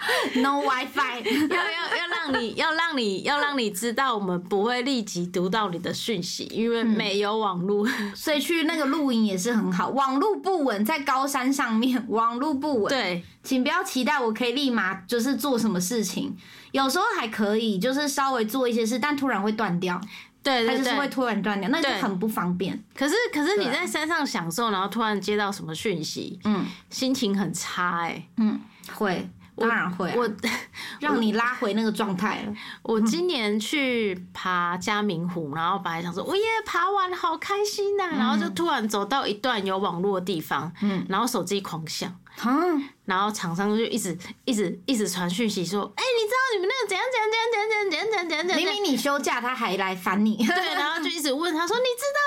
(laughs) No WiFi，(laughs) 要要要让你要让你要让你知道，我们不会立即读到你的讯息，因为没有网络，所以去那个露营也是很好。网络不稳，在高山上面，网络不稳。对，请不要期待我可以立马就是做什么事情，有时候还可以，就是稍微做一些事，但突然会断掉。对，它就是会突然断掉，那就很不方便。可是可是你在山上享受，然后突然接到什么讯息，嗯，心情很差，哎，嗯，会。当然会我 (laughs) 让你拉回那个状态 (laughs) 我今年去爬嘉明湖然后本来想说我也爬完好开心呐然后就突然走到一段有网络的地方嗯。然后手机狂响。嗯然后厂商就一直一直一直传讯息说哎你知道你们那个怎样怎样怎样怎样怎样怎样怎样明明你休假他还来烦你。(laughs) 对然后就一直问他说你知道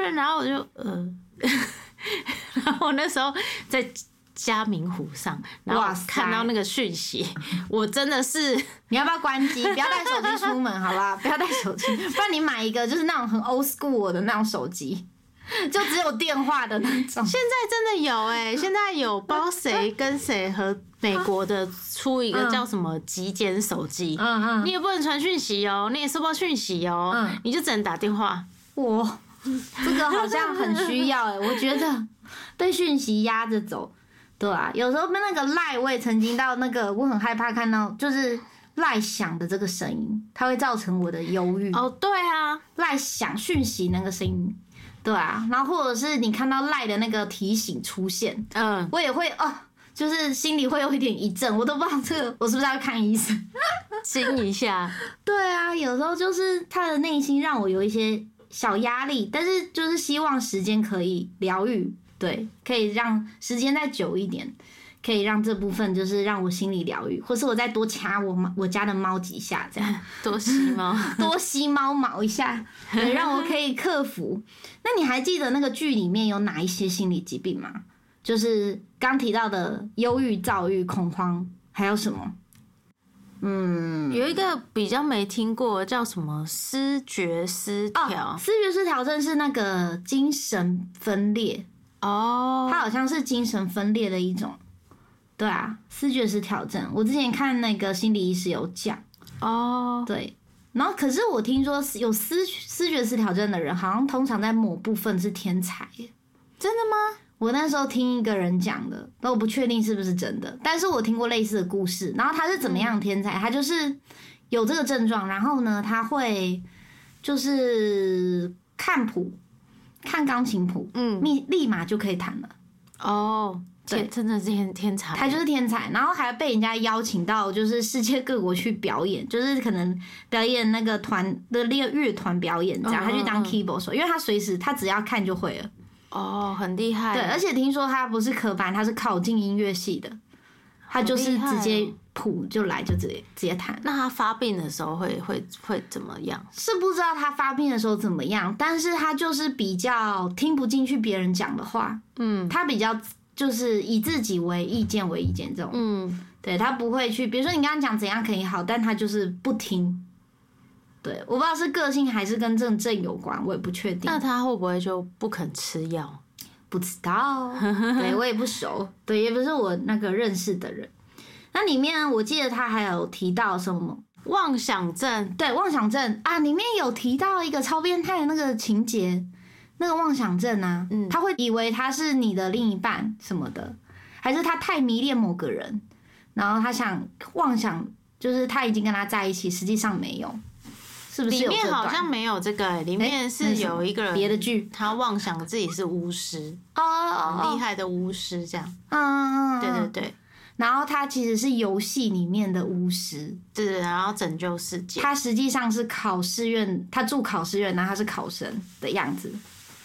吗？然后我就呃。然后我那时候在嘉明湖上，然后看到那个讯息，(laughs) 我真的是，(laughs) 你要不要关机？不要带手机出门，好不好？不要带手机，不然你买一个就是那种很 old school 的那种手机，就只有电话的那种。现在真的有哎，现在有包谁跟谁和美国的出一个叫什么极简手机，嗯嗯，你也不能传讯息哦，你也收不到讯息哦，嗯，你就只能打电话。哇，这个好像很需要哎，我觉得被讯息压着走。对啊，有时候那个赖，我也曾经到那个，我很害怕看到就是赖响的这个声音，它会造成我的忧郁。哦，对啊，赖响讯息那个声音，对啊，然后或者是你看到赖的那个提醒出现，嗯，我也会哦，就是心里会有一点一震，我都不知道这个我是不是要看医生，(laughs) 惊一下。对啊，有时候就是他的内心让我有一些小压力，但是就是希望时间可以疗愈。对，可以让时间再久一点，可以让这部分就是让我心里疗愈，或是我再多掐我猫我家的猫几下，这样 (laughs) 多吸猫，(laughs) 多吸猫毛一下，对，让我可以克服。那你还记得那个剧里面有哪一些心理疾病吗？就是刚提到的忧郁、躁郁、恐慌，还有什么？嗯，有一个比较没听过，叫什么失觉失调？思觉失调症是那个精神分裂。哦，他好像是精神分裂的一种，对啊，思觉失调症。我之前看那个心理医师有讲，哦，对，然后可是我听说有思思觉失调症的人，好像通常在某部分是天才，真的吗？我那时候听一个人讲的，但我不确定是不是真的，但是我听过类似的故事。然后他是怎么样天才？他就是有这个症状，然后呢，他会就是看谱。看钢琴谱，嗯，立立马就可以弹了。哦，对，真的是天天才，他就是天才，然后还被人家邀请到就是世界各国去表演，就是可能表演那个团的那个乐团表演这样，他去当 keyboard 手，因为他随时他只要看就会了。哦，很厉害。对，而且听说他不是科班，他是考进音乐系的，他就是直接。谱就来就直接直接弹。那他发病的时候会会会怎么样？是不知道他发病的时候怎么样，但是他就是比较听不进去别人讲的话。嗯，他比较就是以自己为意见为意见这种。嗯，对他不会去，比如说你刚刚讲怎样可以好，但他就是不听。对，我不知道是个性还是跟症症有关，我也不确定。那他会不会就不肯吃药？不知道，对我也不熟，对，也不是我那个认识的人。那里面我记得他还有提到什么妄想症？对，妄想症啊，里面有提到一个超变态的那个情节，那个妄想症啊，嗯，他会以为他是你的另一半什么的，还是他太迷恋某个人，然后他想妄想，就是他已经跟他在一起，实际上没有，是不是？里面好像没有这个，里面是有一个人别的剧，他妄想自己是巫师哦，很厉害的巫师这样，嗯，对对对。然后他其实是游戏里面的巫师，对对，然后拯救世界。他实际上是考试院，他住考试院，然后他是考生的样子。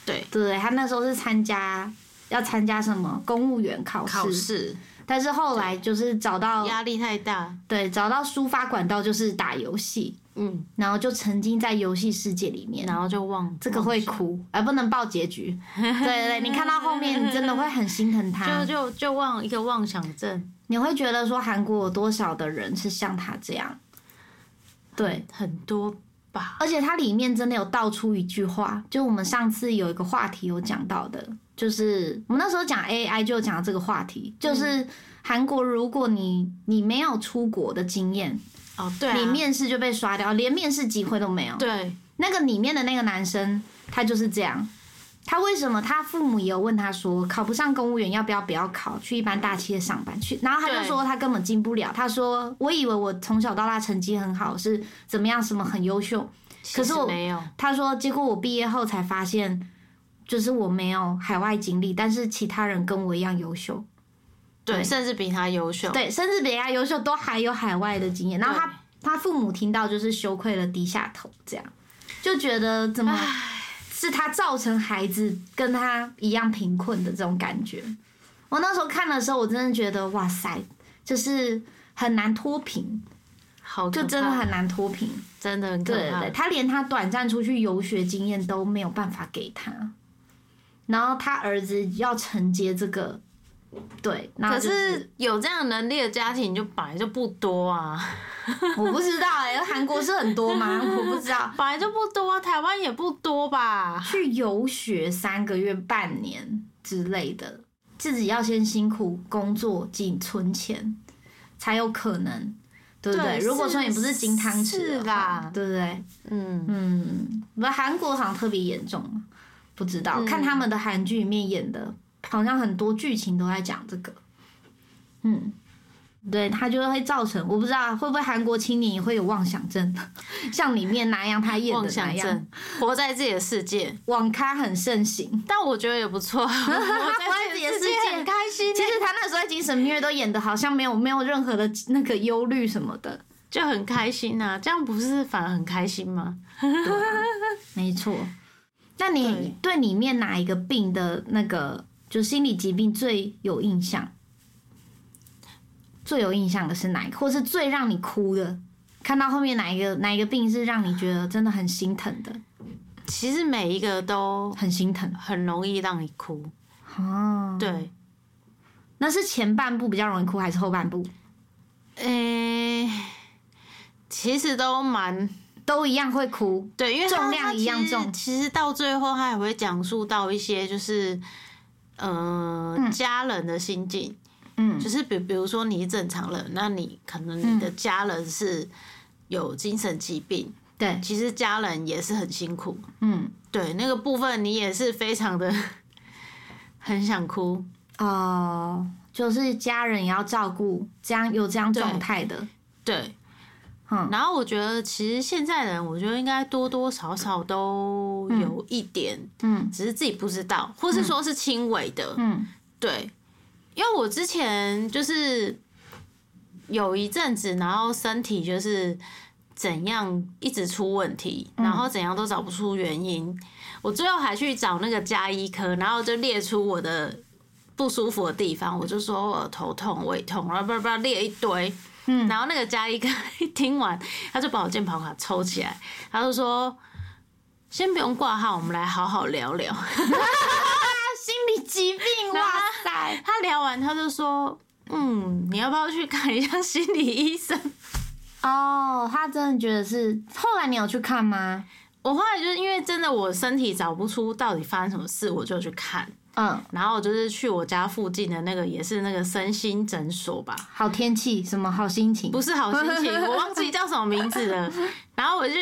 对。对，他那时候是参加要参加什么公务员考试，但是后来就是找到压力太大，对，找到抒发管道就是打游戏，嗯，然后就沉浸在游戏世界里面，然后就忘这个会哭，而不能报结局。(laughs) 对对对，你看到后面，你真的会很心疼他，(laughs) 就就就忘一个妄想症。你会觉得说韩国有多少的人是像他这样？对，很多吧。而且它里面真的有道出一句话，就我们上次有一个话题有讲到的，就是我们那时候讲 AI 就讲这个话题，就是韩国如果你你没有出国的经验哦，对，你面试就被刷掉，连面试机会都没有。对，那个里面的那个男生他就是这样。他为什么？他父母也有问他说，考不上公务员要不要不要考，去一般大企业上班去？然后他就说他根本进不了。他说我以为我从小到大成绩很好，是怎么样什么很优秀，可是我没有。他说结果我毕业后才发现，就是我没有海外经历，但是其他人跟我一样优秀。对，甚至比他优秀，对，甚至比他优秀，都还有海外的经验。然后他他父母听到就是羞愧了，低下头，这样就觉得怎么是他造成孩子跟他一样贫困的这种感觉。我那时候看的时候，我真的觉得哇塞，就是很难脱贫。好就真的很难脱贫，真的很可怕。他连他短暂出去游学经验都没有办法给他，然后他儿子要承接这个，对。可是有这样能力的家庭就本来就不多啊，(laughs) 我不知道哎，韩国是很多吗？我不知道，(laughs) 本来就不多，台湾也不多吧？去游学三个月、半年之类的，自己要先辛苦工作、仅存钱，才有可能。对不对？如果说你不是金汤匙的话，对不对？嗯嗯，不，韩国好像特别严重，不知道看他们的韩剧里面演的，好像很多剧情都在讲这个，嗯。对他就会造成，我不知道会不会韩国青年也会有妄想症，(laughs) 像里面那样他演的那样，活在自己的世界，网咖很盛行，但我觉得也不错，(laughs) 活在自己的世界很开心。其实他那时候在精神病院都演的好像没有没有任何的那个忧虑什么的，就很开心呐，这样不是反而很开心吗？没错。那你对里面哪一个病的那个就心理疾病最有印象？最有印象的是哪一个，或是最让你哭的？看到后面哪一个哪一个病是让你觉得真的很心疼的？其实每一个都很心疼，很容易让你哭。哦，对，那是前半部比较容易哭，还是后半部？诶，其实都蛮都一样会哭。对，因为重量一样重。其实到最后，他也会讲述到一些就是呃家人的心境。嗯，就是比比如说你正常人，那你可能你的家人是有精神疾病，对，其实家人也是很辛苦，嗯，对，那个部分你也是非常的 (laughs) 很想哭。哦，就是家人也要照顾，这样有这样状态的，对，嗯，然后我觉得其实现在人，我觉得应该多多少少都有一点，嗯，只是自己不知道，或是说是轻微的，嗯，对。因为我之前就是有一阵子，然后身体就是怎样一直出问题，然后怎样都找不出原因。我最后还去找那个加医科，然后就列出我的不舒服的地方。我就说我头痛、胃痛，然后叭叭列一堆。嗯，然后那个嘉一哥一听完，他就把我键盘卡抽起来，他就说：“先不用挂号，我们来好好聊聊。(laughs) ”心理疾病，哇塞！(laughs) 他聊完他就说：“嗯，你要不要去看一下心理医生？”哦，他真的觉得是。后来你有去看吗？我后来就是因为真的我身体找不出到底发生什么事，我就去看。嗯，然后就是去我家附近的那个也是那个身心诊所吧。好天气，什么好心情？不是好心情，(laughs) 我忘记叫什么名字了。然后我就。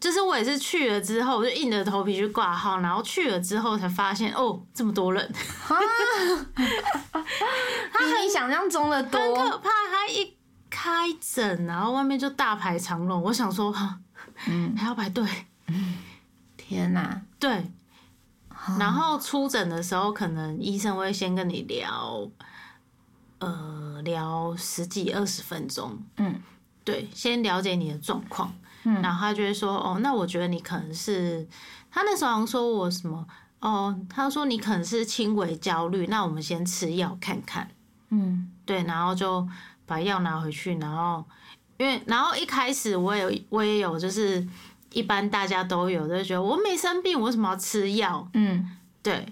就是我也是去了之后，我就硬着头皮去挂号，然后去了之后才发现，哦，这么多人，他 (laughs) 比你想象中的多，很可怕。他一开诊，然后外面就大排长龙，我想说，哈，嗯，还要排队，(laughs) 天哪，对。然后出诊的时候，可能医生会先跟你聊，呃，聊十几二十分钟，嗯，对，先了解你的状况。然后他就会说：“哦，那我觉得你可能是……他那时候好像说我什么？哦，他说你可能是轻微焦虑，那我们先吃药看看。嗯，对，然后就把药拿回去，然后因为然后一开始我也我也有，就是一般大家都有，就觉得我没生病，我为什么要吃药？嗯，对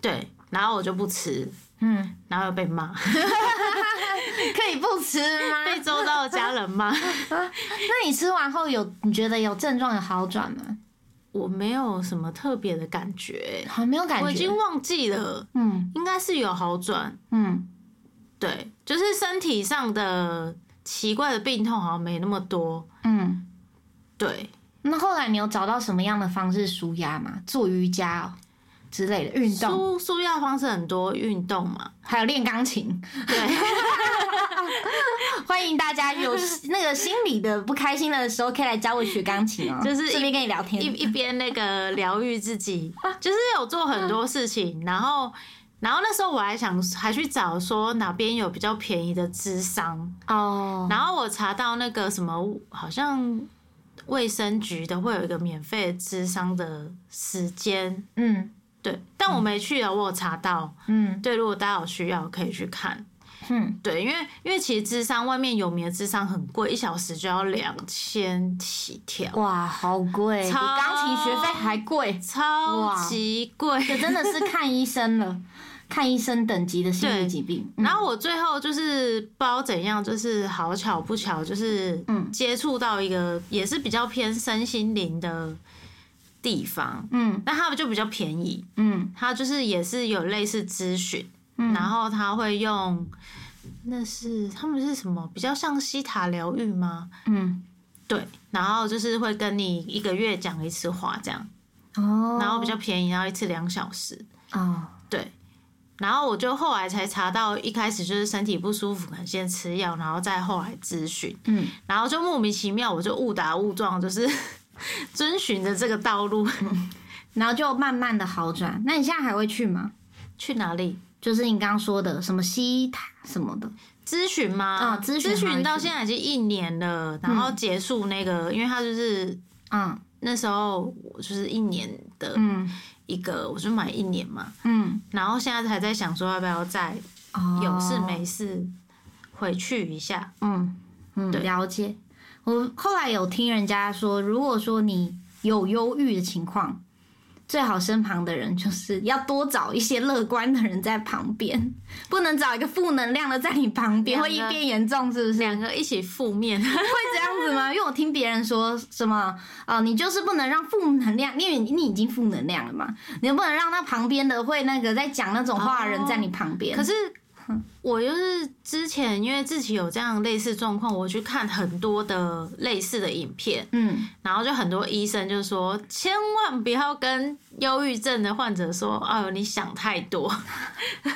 对，然后我就不吃，嗯，然后又被骂。(laughs) ”可以不吃吗？(laughs) 被周遭的家人骂。(laughs) 那你吃完后有你觉得有症状有好转吗？我没有什么特别的感觉，好没有感觉，我已经忘记了。嗯，应该是有好转。嗯，对，就是身体上的奇怪的病痛好像没那么多。嗯，对。那后来你有找到什么样的方式舒压吗？做瑜伽之类的运动？舒舒压方式很多，运动嘛，还有练钢琴。对。(laughs) 欢迎大家有那个心理的不开心的时候，可以来教我学钢琴哦。就是一边跟你聊天，一一边那个疗愈自己，(laughs) 就是有做很多事情。然后然后那时候我还想还去找说哪边有比较便宜的智商哦，然后我查到那个什么好像卫生局的会有一个免费智商的时间，嗯，对，但我没去啊，我有查到，嗯，对，如果大家有需要可以去看。嗯，对，因为因为其实智商外面有名的智商很贵，一小时就要两千起跳。哇，好贵，比钢琴学费还贵，超级贵，这真的是看医生了，(laughs) 看医生等级的心理疾病。然后我最后就是不知道怎样，就是好巧不巧，就是嗯，接触到一个也是比较偏身心灵的地方，嗯，那他们就比较便宜，嗯，他就是也是有类似咨询。然后他会用，那是他们是什么？比较像西塔疗愈吗？嗯，对。然后就是会跟你一个月讲一次话这样。哦。然后比较便宜，然后一次两小时。哦。对。然后我就后来才查到，一开始就是身体不舒服，可能先吃药，然后再后来咨询。嗯。然后就莫名其妙，我就误打误撞，就是 (laughs) 遵循着这个道路，(laughs) 然后就慢慢的好转。那你现在还会去吗？去哪里？就是你刚刚说的什么西塔什么的咨询吗？啊，咨询到现在已经一年了，然后结束那个，因为他就是嗯，那时候我就是一年的一个，我就买一年嘛，嗯，然后现在还在想说要不要再有事没事回去一下，嗯嗯，了解。我后来有听人家说，如果说你有忧郁的情况。最好身旁的人就是要多找一些乐观的人在旁边，(laughs) 不能找一个负能量的在你旁边，会一变严重，是不是？两个一起负面 (laughs) 会这样子吗？因为我听别人说什么，呃，你就是不能让负能量，因为你已经负能量了嘛，你不能让那旁边的会那个在讲那种话的人在你旁边。可是。我就是之前因为自己有这样类似状况，我去看很多的类似的影片，嗯，然后就很多医生就说，千万不要跟忧郁症的患者说，哦，你想太多，(laughs)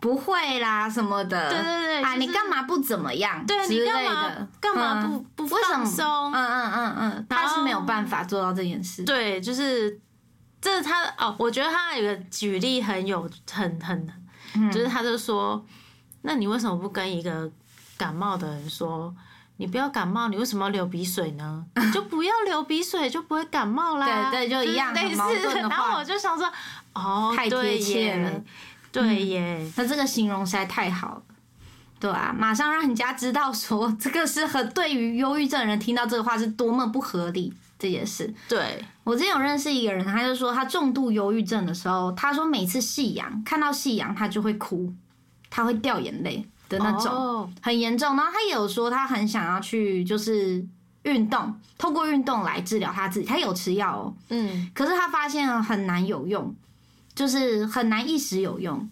不会啦什么的，对对对，啊，你干嘛不怎么样？对你干嘛干嘛不不放松？嗯嗯嗯嗯，他是没有办法做到这件事。对，就是这他哦，我觉得他有个举例很有很很。就是他就说，那你为什么不跟一个感冒的人说，你不要感冒，你为什么要流鼻水呢？(laughs) 就不要流鼻水，就不会感冒啦。对对，就一样类似。然后我就想说，哦，太贴切了，对耶，他这个形容实在太好了，对啊，马上让人家知道说，这个是很对于忧郁症人听到这个话是多么不合理。这件事，对我之前有认识一个人，他就说他重度忧郁症的时候，他说每次夕阳看到夕阳，他就会哭，他会掉眼泪的那种，很严重。然后他也有说他很想要去就是运动，透过运动来治疗他自己，他有吃药哦，嗯，可是他发现很难有用，就是很难一时有用。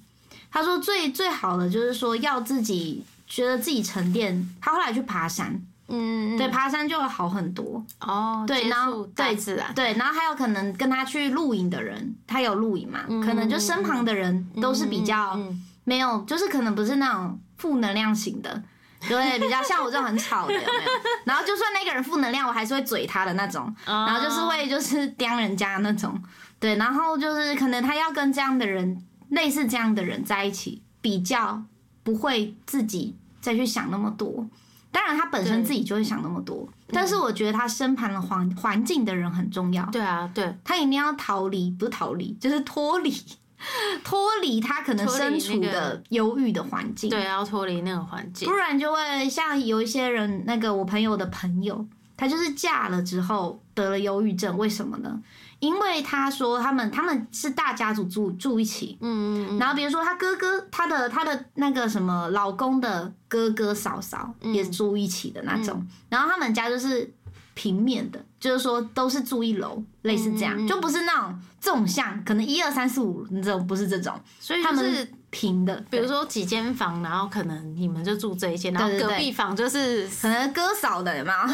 他说最最好的就是说要自己觉得自己沉淀，他后来去爬山。嗯，对，爬山就会好很多哦。对，然后对自然，对，然后还有可能跟他去露营的人，他有露营嘛？可能就身旁的人都是比较没有，就是可能不是那种负能量型的，对，比较像我这种很吵的，有没有？然后就算那个人负能量，我还是会嘴他的那种，然后就是会就是刁人家那种，对，然后就是可能他要跟这样的人，类似这样的人在一起，比较不会自己再去想那么多。当然，他本身自己就会想那么多，但是我觉得他身旁的环环境的人很重要。对啊，对，他一定要逃离，不是逃离，就是脱离，(laughs) 脱离他可能身处的忧郁的环境。对，要脱离那个环境，不然就会像有一些人，那个我朋友的朋友，他就是嫁了之后得了忧郁症，为什么呢？因为他说他们他们是大家族住住一起，嗯嗯然后比如说他哥哥他的他的那个什么老公的哥哥嫂嫂也住一起的那种，然后他们家就是平面的，就是说都是住一楼，类似这样，就不是那种纵向，可能一二三四五这种，不是这种，所以他们是。平的，比如说几间房，然后可能你们就住这一间，然后隔壁房就是可能哥嫂的嘛。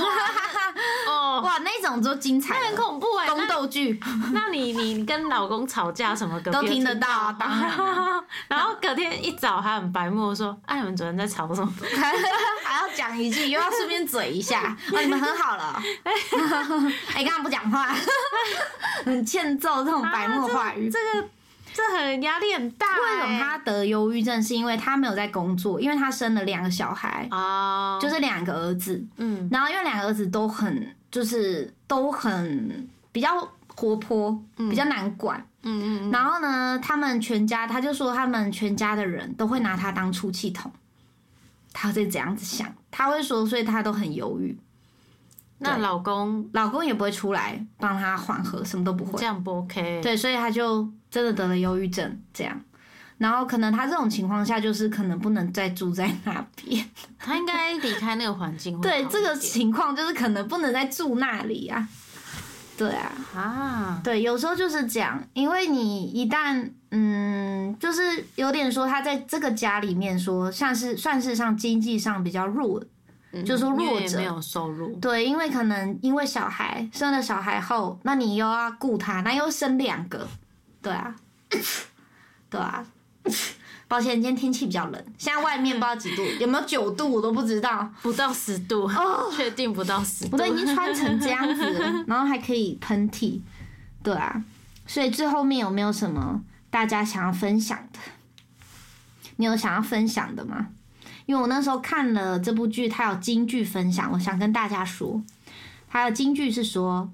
哦，哇，那 (laughs) 种就精彩，很恐怖哎，宫斗剧。(laughs) 那你你跟老公吵架什么，都听得到啊，当然。(laughs) 然后隔天一早还很白目说：“哎，你们昨天在吵什么？”还要讲一句，又要顺便嘴一下。哦，你们和好了。哎，刚刚不讲话，很欠揍这种白目话语。这个。这很压力很大。为什么他得忧郁症？是因为他没有在工作，因为他生了两个小孩啊，就是两个儿子。嗯，然后因为两个儿子都很，就是都很比较活泼，比较难管。嗯嗯。然后呢，他们全家，他就说他们全家的人都会拿他当出气筒。他会这样子想，他会说，所以他都很犹豫。那老公，老公也不会出来帮他缓和，什么都不会，这样不 OK。对，所以他就真的得了忧郁症，这样。然后可能他这种情况下，就是可能不能再住在那边，他应该离开那个环境。对，这个情况就是可能不能再住那里啊。对啊，啊，对，有时候就是这样，因为你一旦，嗯，就是有点说他在这个家里面说，像是算是上经济上比较弱。就说弱者没有收入，对，因为可能因为小孩生了小孩后，那你又要顾他，那又生两个，对啊，(laughs) 对啊。(laughs) 抱歉，今天天气比较冷，现在外面不知道几度，有没有九度我都不知道，不到十度哦，(laughs) 确定不到十度，我都已经穿成这样子，然后还可以喷嚏，对啊，所以最后面有没有什么大家想要分享的？你有想要分享的吗？因为我那时候看了这部剧，它有金句分享，我想跟大家说，它的金句是说，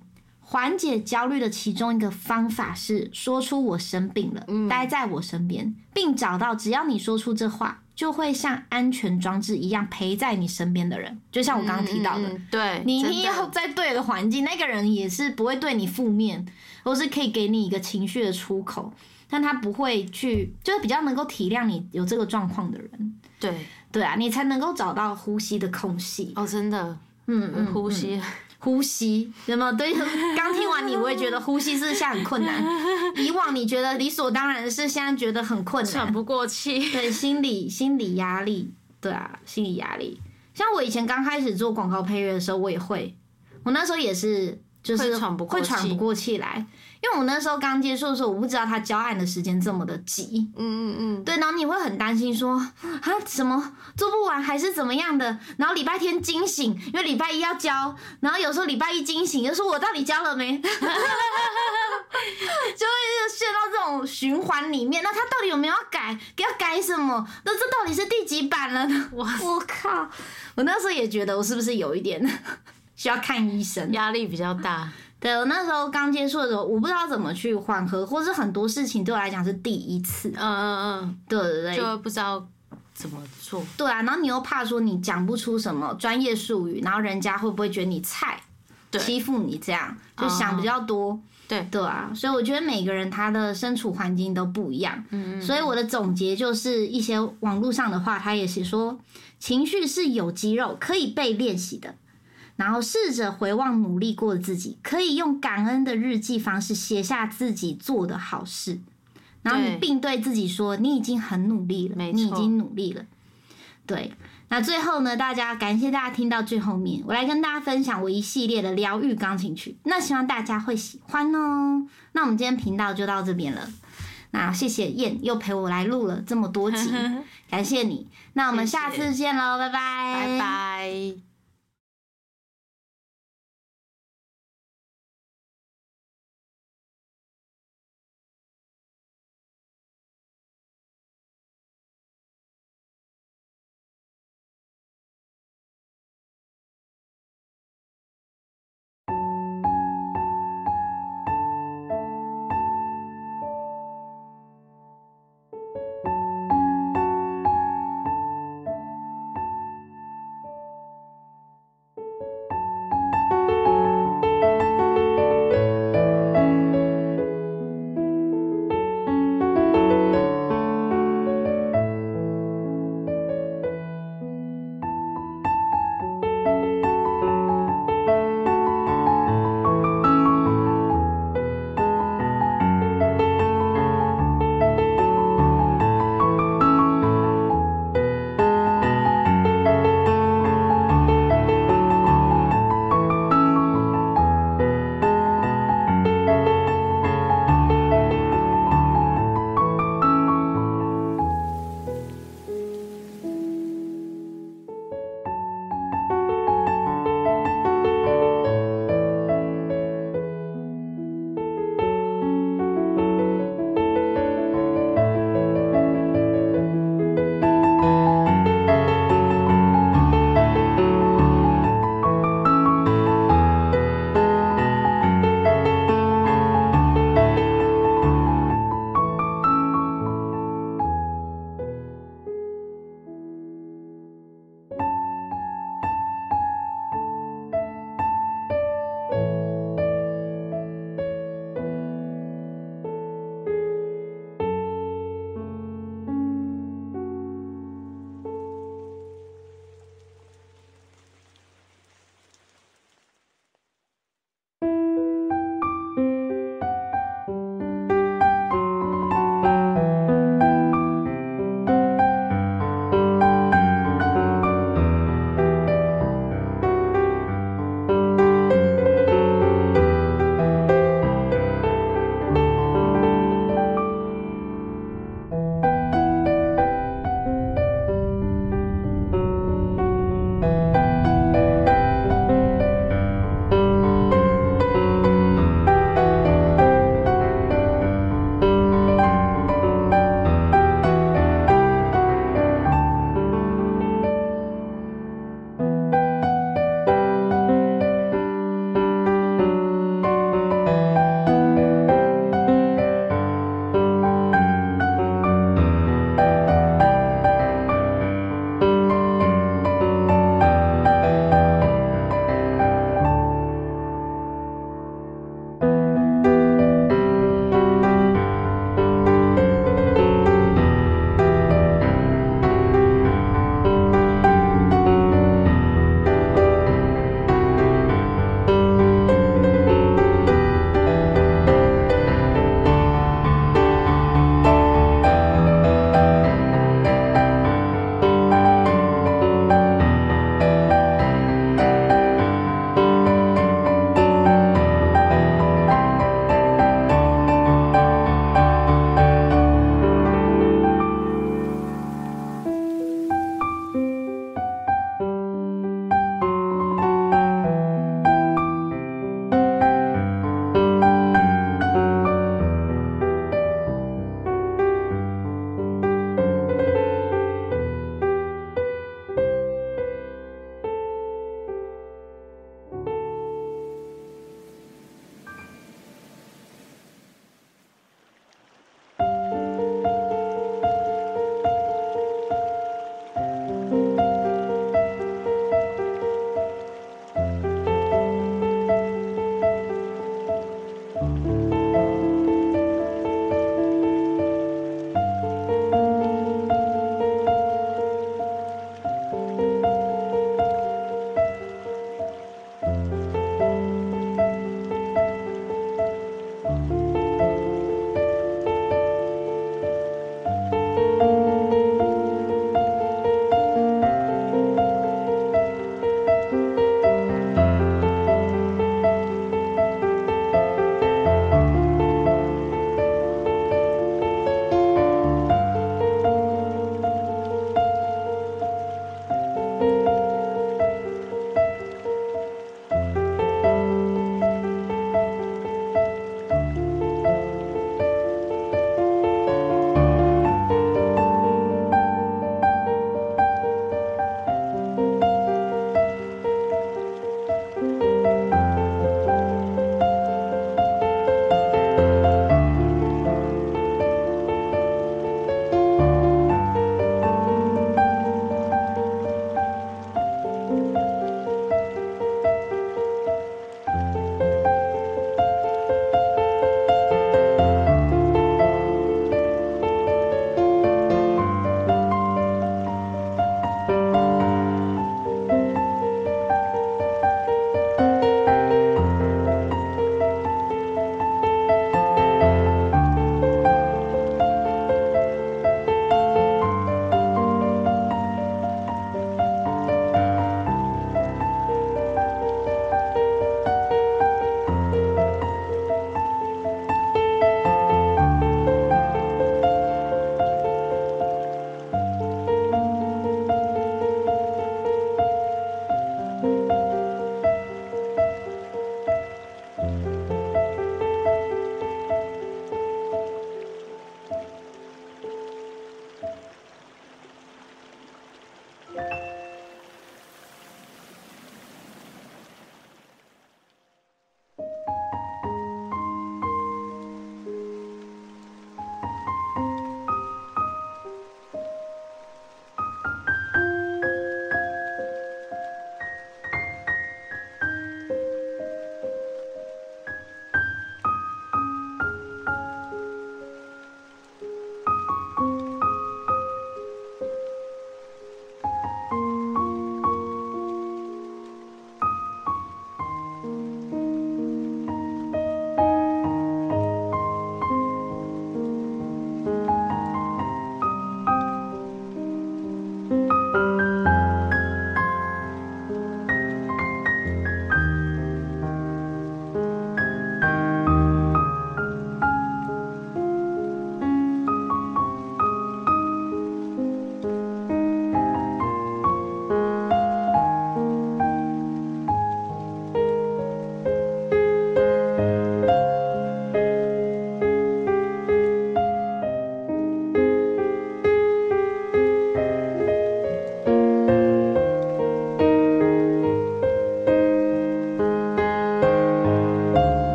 缓解焦虑的其中一个方法是说出我生病了，待在我身边，并找到只要你说出这话，就会像安全装置一样陪在你身边的人。就像我刚刚提到的，对你你要在对的环境，那个人也是不会对你负面，或是可以给你一个情绪的出口，但他不会去，就是比较能够体谅你有这个状况的人。对。对啊，你才能够找到呼吸的空隙哦，真的，嗯嗯，呼吸，呼吸，有没有？对，刚听完你我也觉得呼吸是现在很困难，(laughs) 以往你觉得理所当然的是，现在觉得很困难，喘不过气。对，心理心理压力，对啊，心理压力。像我以前刚开始做广告配乐的时候，我也会，我那时候也是，就是会喘不过气来。因为我那时候刚接触的时候，我不知道他交案的时间这么的急，嗯嗯嗯，对，然后你会很担心说啊什么做不完还是怎么样的，然后礼拜天惊醒，因为礼拜一要交，然后有时候礼拜一惊醒，又说我到底交了没，(laughs) 就会陷到这种循环里面。那他到底有没有要改？要改什么？那这到底是第几版了呢？我我靠！我那时候也觉得我是不是有一点需要看医生，压力比较大。对我那时候刚接触的时候，我不知道怎么去缓和，或是很多事情对我来讲是第一次。嗯嗯嗯，对对对，就不知道怎么做。对啊，然后你又怕说你讲不出什么专业术语，然后人家会不会觉得你菜，欺负你这样，就想比较多。对对啊，所以我觉得每个人他的身处环境都不一样。嗯嗯。所以我的总结就是一些网络上的话，他也是说，情绪是有肌肉可以被练习的。然后试着回望努力过的自己，可以用感恩的日记方式写下自己做的好事，然后你并对自己说：“你已经很努力了，你已经努力了。”对。那最后呢，大家感谢大家听到最后面，我来跟大家分享我一系列的疗愈钢琴曲，那希望大家会喜欢哦。那我们今天频道就到这边了，那谢谢燕又陪我来录了这么多集，(laughs) 感谢你。那我们下次见喽，拜拜，拜拜。